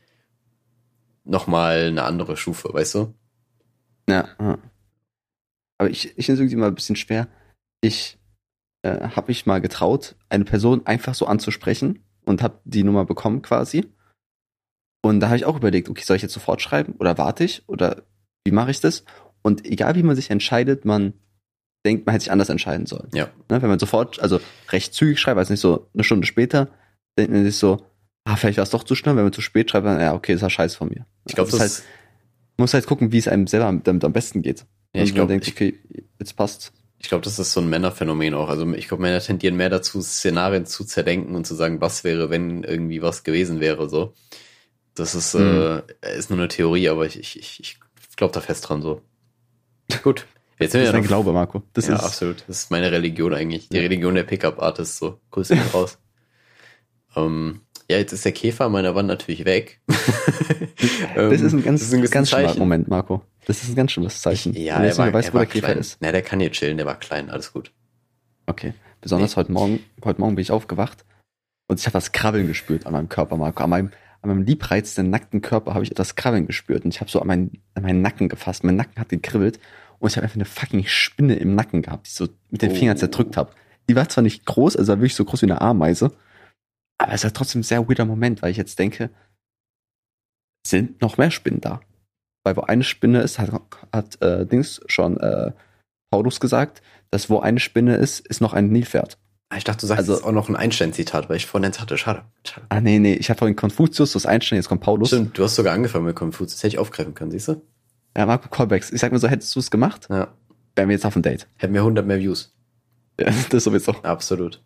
Speaker 1: nochmal eine andere Stufe, weißt du?
Speaker 2: Ja. ja. Aber ich, ich finde es irgendwie mal ein bisschen schwer. Ich äh, habe mich mal getraut, eine Person einfach so anzusprechen und habe die Nummer bekommen quasi. Und da habe ich auch überlegt, okay, soll ich jetzt sofort schreiben oder warte ich oder wie mache ich das? Und egal wie man sich entscheidet, man denkt, man hätte sich anders entscheiden sollen.
Speaker 1: Ja.
Speaker 2: Ne, wenn man sofort, also recht zügig schreibt, also nicht so eine Stunde später, denkt man sich so, ah, vielleicht war es doch zu schnell, wenn man zu spät schreibt, dann, ja, okay, das war scheiße von mir.
Speaker 1: Ich glaube,
Speaker 2: Also
Speaker 1: das,
Speaker 2: es ist halt, muss halt gucken, wie es einem selber damit am besten geht.
Speaker 1: ja, ich
Speaker 2: und man
Speaker 1: glaube,
Speaker 2: denkt, okay, jetzt passt.
Speaker 1: Ich glaube, das ist so ein Männerphänomen auch. Also ich glaube, Männer tendieren mehr dazu, Szenarien zu zerdenken und zu sagen, was wäre, wenn irgendwie was gewesen wäre. So, das ist
Speaker 2: Mhm.
Speaker 1: äh, ist nur eine Theorie, aber ich ich, ich, ich glaube da fest dran. So gut. Jetzt
Speaker 2: Das ist
Speaker 1: ja
Speaker 2: ein
Speaker 1: noch,
Speaker 2: Glaube, Marco. Das
Speaker 1: ja
Speaker 2: ist
Speaker 1: absolut. Das ist meine Religion eigentlich. Die
Speaker 2: Ja.
Speaker 1: Religion der Pickup-Artists. So Grüße gehen [LAUGHS] raus. ähm, ja, jetzt ist der Käfer an meiner Wand natürlich weg. [LAUGHS] Ähm,
Speaker 2: Das ist ein ganz,
Speaker 1: das ist ein
Speaker 2: ganz
Speaker 1: Zeichen.
Speaker 2: Moment, Marco. Das ist ein ganz schlimmes Zeichen.
Speaker 1: Ich, ja, er war,
Speaker 2: weißt,
Speaker 1: er
Speaker 2: wo der Käfer
Speaker 1: klein.
Speaker 2: ist.
Speaker 1: Na, der kann hier chillen, der war klein, alles gut.
Speaker 2: Okay. Besonders heute Morgen, heute Morgen bin ich aufgewacht Und ich habe das Krabbeln gespürt an meinem Körper, Marco. An meinem, an meinem liebreizenden, nackten Körper habe ich das Krabbeln gespürt. Und ich habe so an meinen, an meinen Nacken gefasst. Mein Nacken hat gekribbelt. Und ich habe einfach eine fucking Spinne im Nacken gehabt, die ich so mit den
Speaker 1: Oh.
Speaker 2: Fingern zerdrückt habe. Die war zwar nicht groß, also war wirklich so groß wie eine Ameise. Aber es war trotzdem ein sehr weirder Moment, weil ich jetzt denke, sind noch mehr Spinnen da? Weil wo eine Spinne ist, hat, hat äh, Dings schon äh, Paulus gesagt, dass wo eine Spinne ist, ist noch ein Nilpferd.
Speaker 1: Ah, Ich dachte, du sagst
Speaker 2: Also-
Speaker 1: auch noch ein Einstein-Zitat, weil ich vorhin eins hatte. Schade. Schade.
Speaker 2: Ah, nee, nee, ich habe vorhin Konfuzius, das Einstein, jetzt kommt Paulus.
Speaker 1: Stimmt, du hast sogar angefangen mit Konfuzius. Hätte ich aufgreifen können, siehst du?
Speaker 2: Ja, Marco Callbacks. Ich sag mal so, hättest du es gemacht,
Speaker 1: Ja.
Speaker 2: wären wir jetzt auf dem Date.
Speaker 1: Hätten wir 100 mehr Views.
Speaker 2: Ja, [LAUGHS] das sowieso.
Speaker 1: Absolut.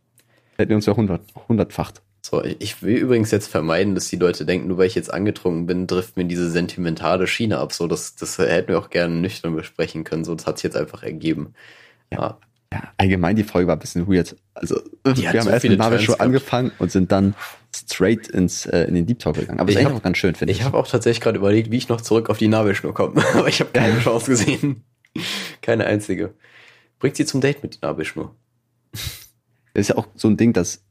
Speaker 2: Hätten wir uns ja 100, 100-facht.
Speaker 1: So, ich- will übrigens jetzt vermeiden, dass die Leute denken, nur weil ich jetzt angetrunken bin, trifft mir diese sentimentale Schiene ab. So, das, das hätten wir auch gerne nüchtern besprechen können. So, das hat sich jetzt einfach ergeben. Ja.
Speaker 2: Ja, allgemein die Folge war ein bisschen weird. Also,
Speaker 1: Die
Speaker 2: wir haben
Speaker 1: so
Speaker 2: erst mit Marvel Show angefangen und sind dann straight ins, äh, in den Deep Talk gegangen. Aber
Speaker 1: Ich
Speaker 2: ist eigentlich
Speaker 1: hab-
Speaker 2: auch ganz schön, finde ich.
Speaker 1: Ich habe auch tatsächlich gerade überlegt, wie ich noch zurück auf die Nabelschnur komme. [LAUGHS] Aber ich habe keine [LAUGHS] Chance gesehen. Keine einzige. Bringt sie zum Date mit die Nabelschnur.
Speaker 2: Das ist ja auch so ein Ding, dass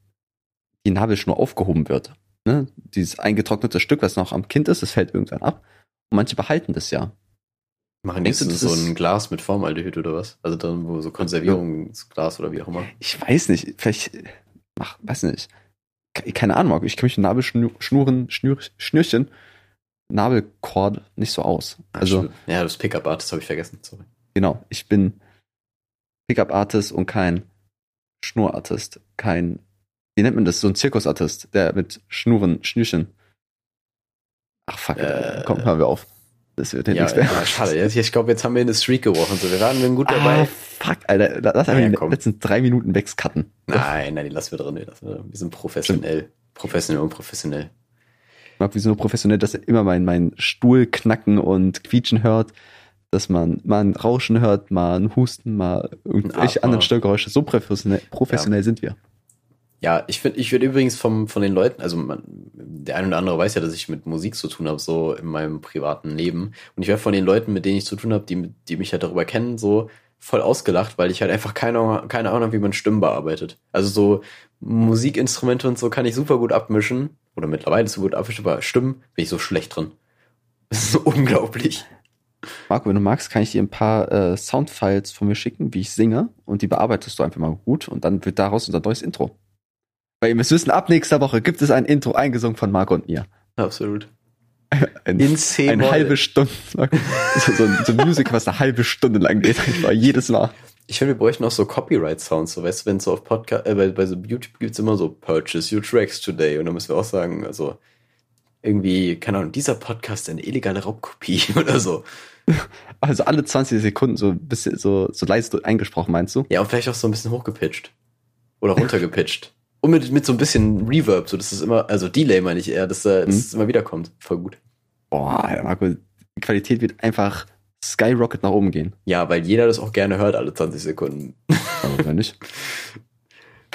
Speaker 2: die Nabelschnur aufgehoben wird. Ne? Dieses eingetrocknete Stück, was noch am Kind ist, das fällt irgendwann ab. Und manche behalten das ja.
Speaker 1: Machen die so ein Glas mit Formaldehyd oder was? Also dann, wo so Konservierungsglas oder wie auch immer.
Speaker 2: Ich weiß nicht, vielleicht, ach, weiß nicht. Ke- Keine Ahnung, ich kenne mich in Nabelschnuren, Schnür, Schnürchen, Nabelkord nicht so aus. Also,
Speaker 1: Stimmt. ja, das Pickup-Artist habe ich vergessen. Sorry.
Speaker 2: genau, ich bin Pickup-Artist und kein Schnurartist. Kein, wie nennt man das? So ein Zirkusartist, der mit Schnuren, Schnürchen. Ach fuck,
Speaker 1: Äh,
Speaker 2: komm, hören wir auf. Das wird ja,
Speaker 1: Ja,
Speaker 2: nichts mehr.
Speaker 1: ja, schade. Ich glaube, jetzt haben wir eine Streak gebrochen. So, wir waren gut
Speaker 2: Ah,
Speaker 1: dabei.
Speaker 2: fuck, Alter. Lass einfach
Speaker 1: Ja,
Speaker 2: die
Speaker 1: komm.
Speaker 2: letzten drei Minuten wegcutten.
Speaker 1: Nein, nein, die lassen wir drin. wir drin. Wir sind professionell. Professionell und professionell.
Speaker 2: Ich mag wie so professionell, dass er immer mein, mein Stuhl knacken und quietschen hört, dass man mal ein Rauschen hört, mal ein Husten, mal irgendwelche
Speaker 1: Atmer.
Speaker 2: anderen Störgeräusche. So professionell, professionell sind wir.
Speaker 1: Ja, ich finde, ich würde übrigens vom, von den Leuten, also man, der eine oder andere weiß ja, dass ich mit Musik zu tun habe, so in meinem privaten Leben. Und ich werde von den Leuten, mit denen ich zu tun habe, die, die mich halt darüber kennen, so voll ausgelacht, weil ich halt einfach keine, keine Ahnung habe, wie man Stimmen bearbeitet. Also so Musikinstrumente und so kann ich super gut abmischen. Oder mittlerweile so gut abmischen, aber Stimmen bin ich so schlecht drin. [LAUGHS] Das ist so unglaublich.
Speaker 2: Marco, wenn du magst, kann ich dir ein paar äh, Soundfiles von mir schicken, wie ich singe, und die bearbeitest du einfach mal gut und dann wird daraus unser neues Intro. Weil ihr müsst wissen, ab nächster Woche gibt es ein Intro eingesungen von Marco und mir.
Speaker 1: Absolut. [LAUGHS]
Speaker 2: Ein,
Speaker 1: In zehn
Speaker 2: eine halbe Stunde. so, so, ein- so ein Music, was eine halbe Stunde lang geht. Jedes Mal.
Speaker 1: Ich finde, wir bräuchten auch so Copyright-Sounds, so weißt du, wenn so auf Podcast, äh, bei, bei so YouTube gibt's immer so Purchase your tracks today und dann müssen wir auch sagen, also irgendwie, keine Ahnung, dieser Podcast eine illegale Raubkopie [LAUGHS] oder so.
Speaker 2: Also alle 20 Sekunden so ein bisschen so, so leise eingesprochen, meinst du?
Speaker 1: Ja, und vielleicht auch so ein bisschen hochgepitcht. Oder runtergepitcht. Und mit, mit so ein bisschen Reverb, so dass es immer, also Delay meine ich eher, dass, dass
Speaker 2: Mhm.
Speaker 1: es immer wieder kommt. Voll gut.
Speaker 2: Boah, Marco, die Qualität wird einfach skyrocket nach oben gehen.
Speaker 1: Ja, weil jeder das auch gerne hört, alle 20 Sekunden.
Speaker 2: Aber wenn nicht.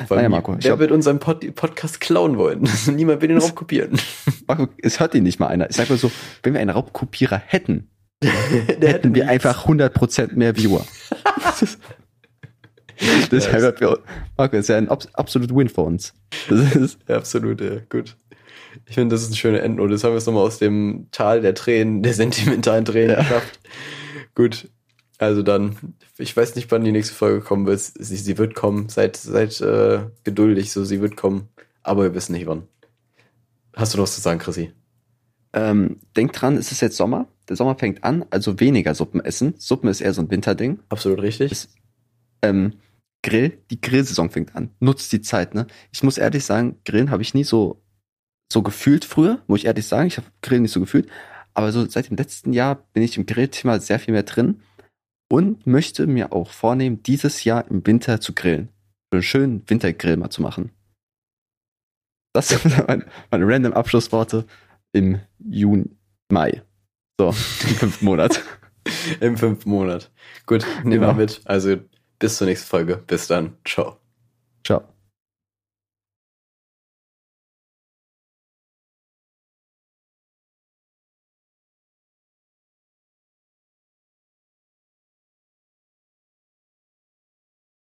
Speaker 1: Vor
Speaker 2: Naja, Marco,
Speaker 1: wer wird unseren Pod Podcast klauen wollen? [LAUGHS] Niemand will den Raubkopieren. [LAUGHS]
Speaker 2: Marco, es hört ihn nicht mal einer. Ich sag mal so, wenn wir einen Raubkopierer hätten, [LAUGHS] hätten wir einfach 100% mehr Viewer. Das
Speaker 1: Ja,
Speaker 2: Marco, das ist ja ein abs absolut Win für uns. Das ist,
Speaker 1: Ja, absolut, ja, gut. Ich finde, das ist ein schöner Endnote. Jetzt haben wir es nochmal aus dem Tal der Tränen, der sentimentalen Tränen
Speaker 2: Ja.
Speaker 1: geschafft. Gut. Also dann, ich weiß nicht, wann die nächste Folge kommen wird. Sie, sie wird kommen. Seid, seid äh, geduldig, so sie wird kommen. Aber wir wissen nicht wann. Hast du noch was zu sagen, Chrissy?
Speaker 2: ähm, denk dran, es ist jetzt Sommer. Der Sommer fängt an, also weniger Suppen essen. Suppen ist eher so ein Winterding.
Speaker 1: Absolut richtig.
Speaker 2: Ist- Ähm, Grill, die Grillsaison fängt an. Nutzt die Zeit, ne? Ich muss ehrlich sagen, Grillen habe ich nie so, so gefühlt früher, muss ich ehrlich sagen. Ich habe Grillen nicht so gefühlt. Aber so seit dem letzten Jahr bin ich im Grillthema sehr viel mehr drin und möchte mir auch vornehmen, dieses Jahr im Winter zu grillen. So einen schönen Wintergrill mal zu machen. Das sind [LAUGHS] meine, meine random Abschlussworte im Juni, Mai. So, im fünften Monat. [LAUGHS]
Speaker 1: Im fünften Monat. Gut, nehmen
Speaker 2: Genau.
Speaker 1: wir mit. Also bis zur nächsten Folge. Bis dann. Ciao.
Speaker 2: Ciao.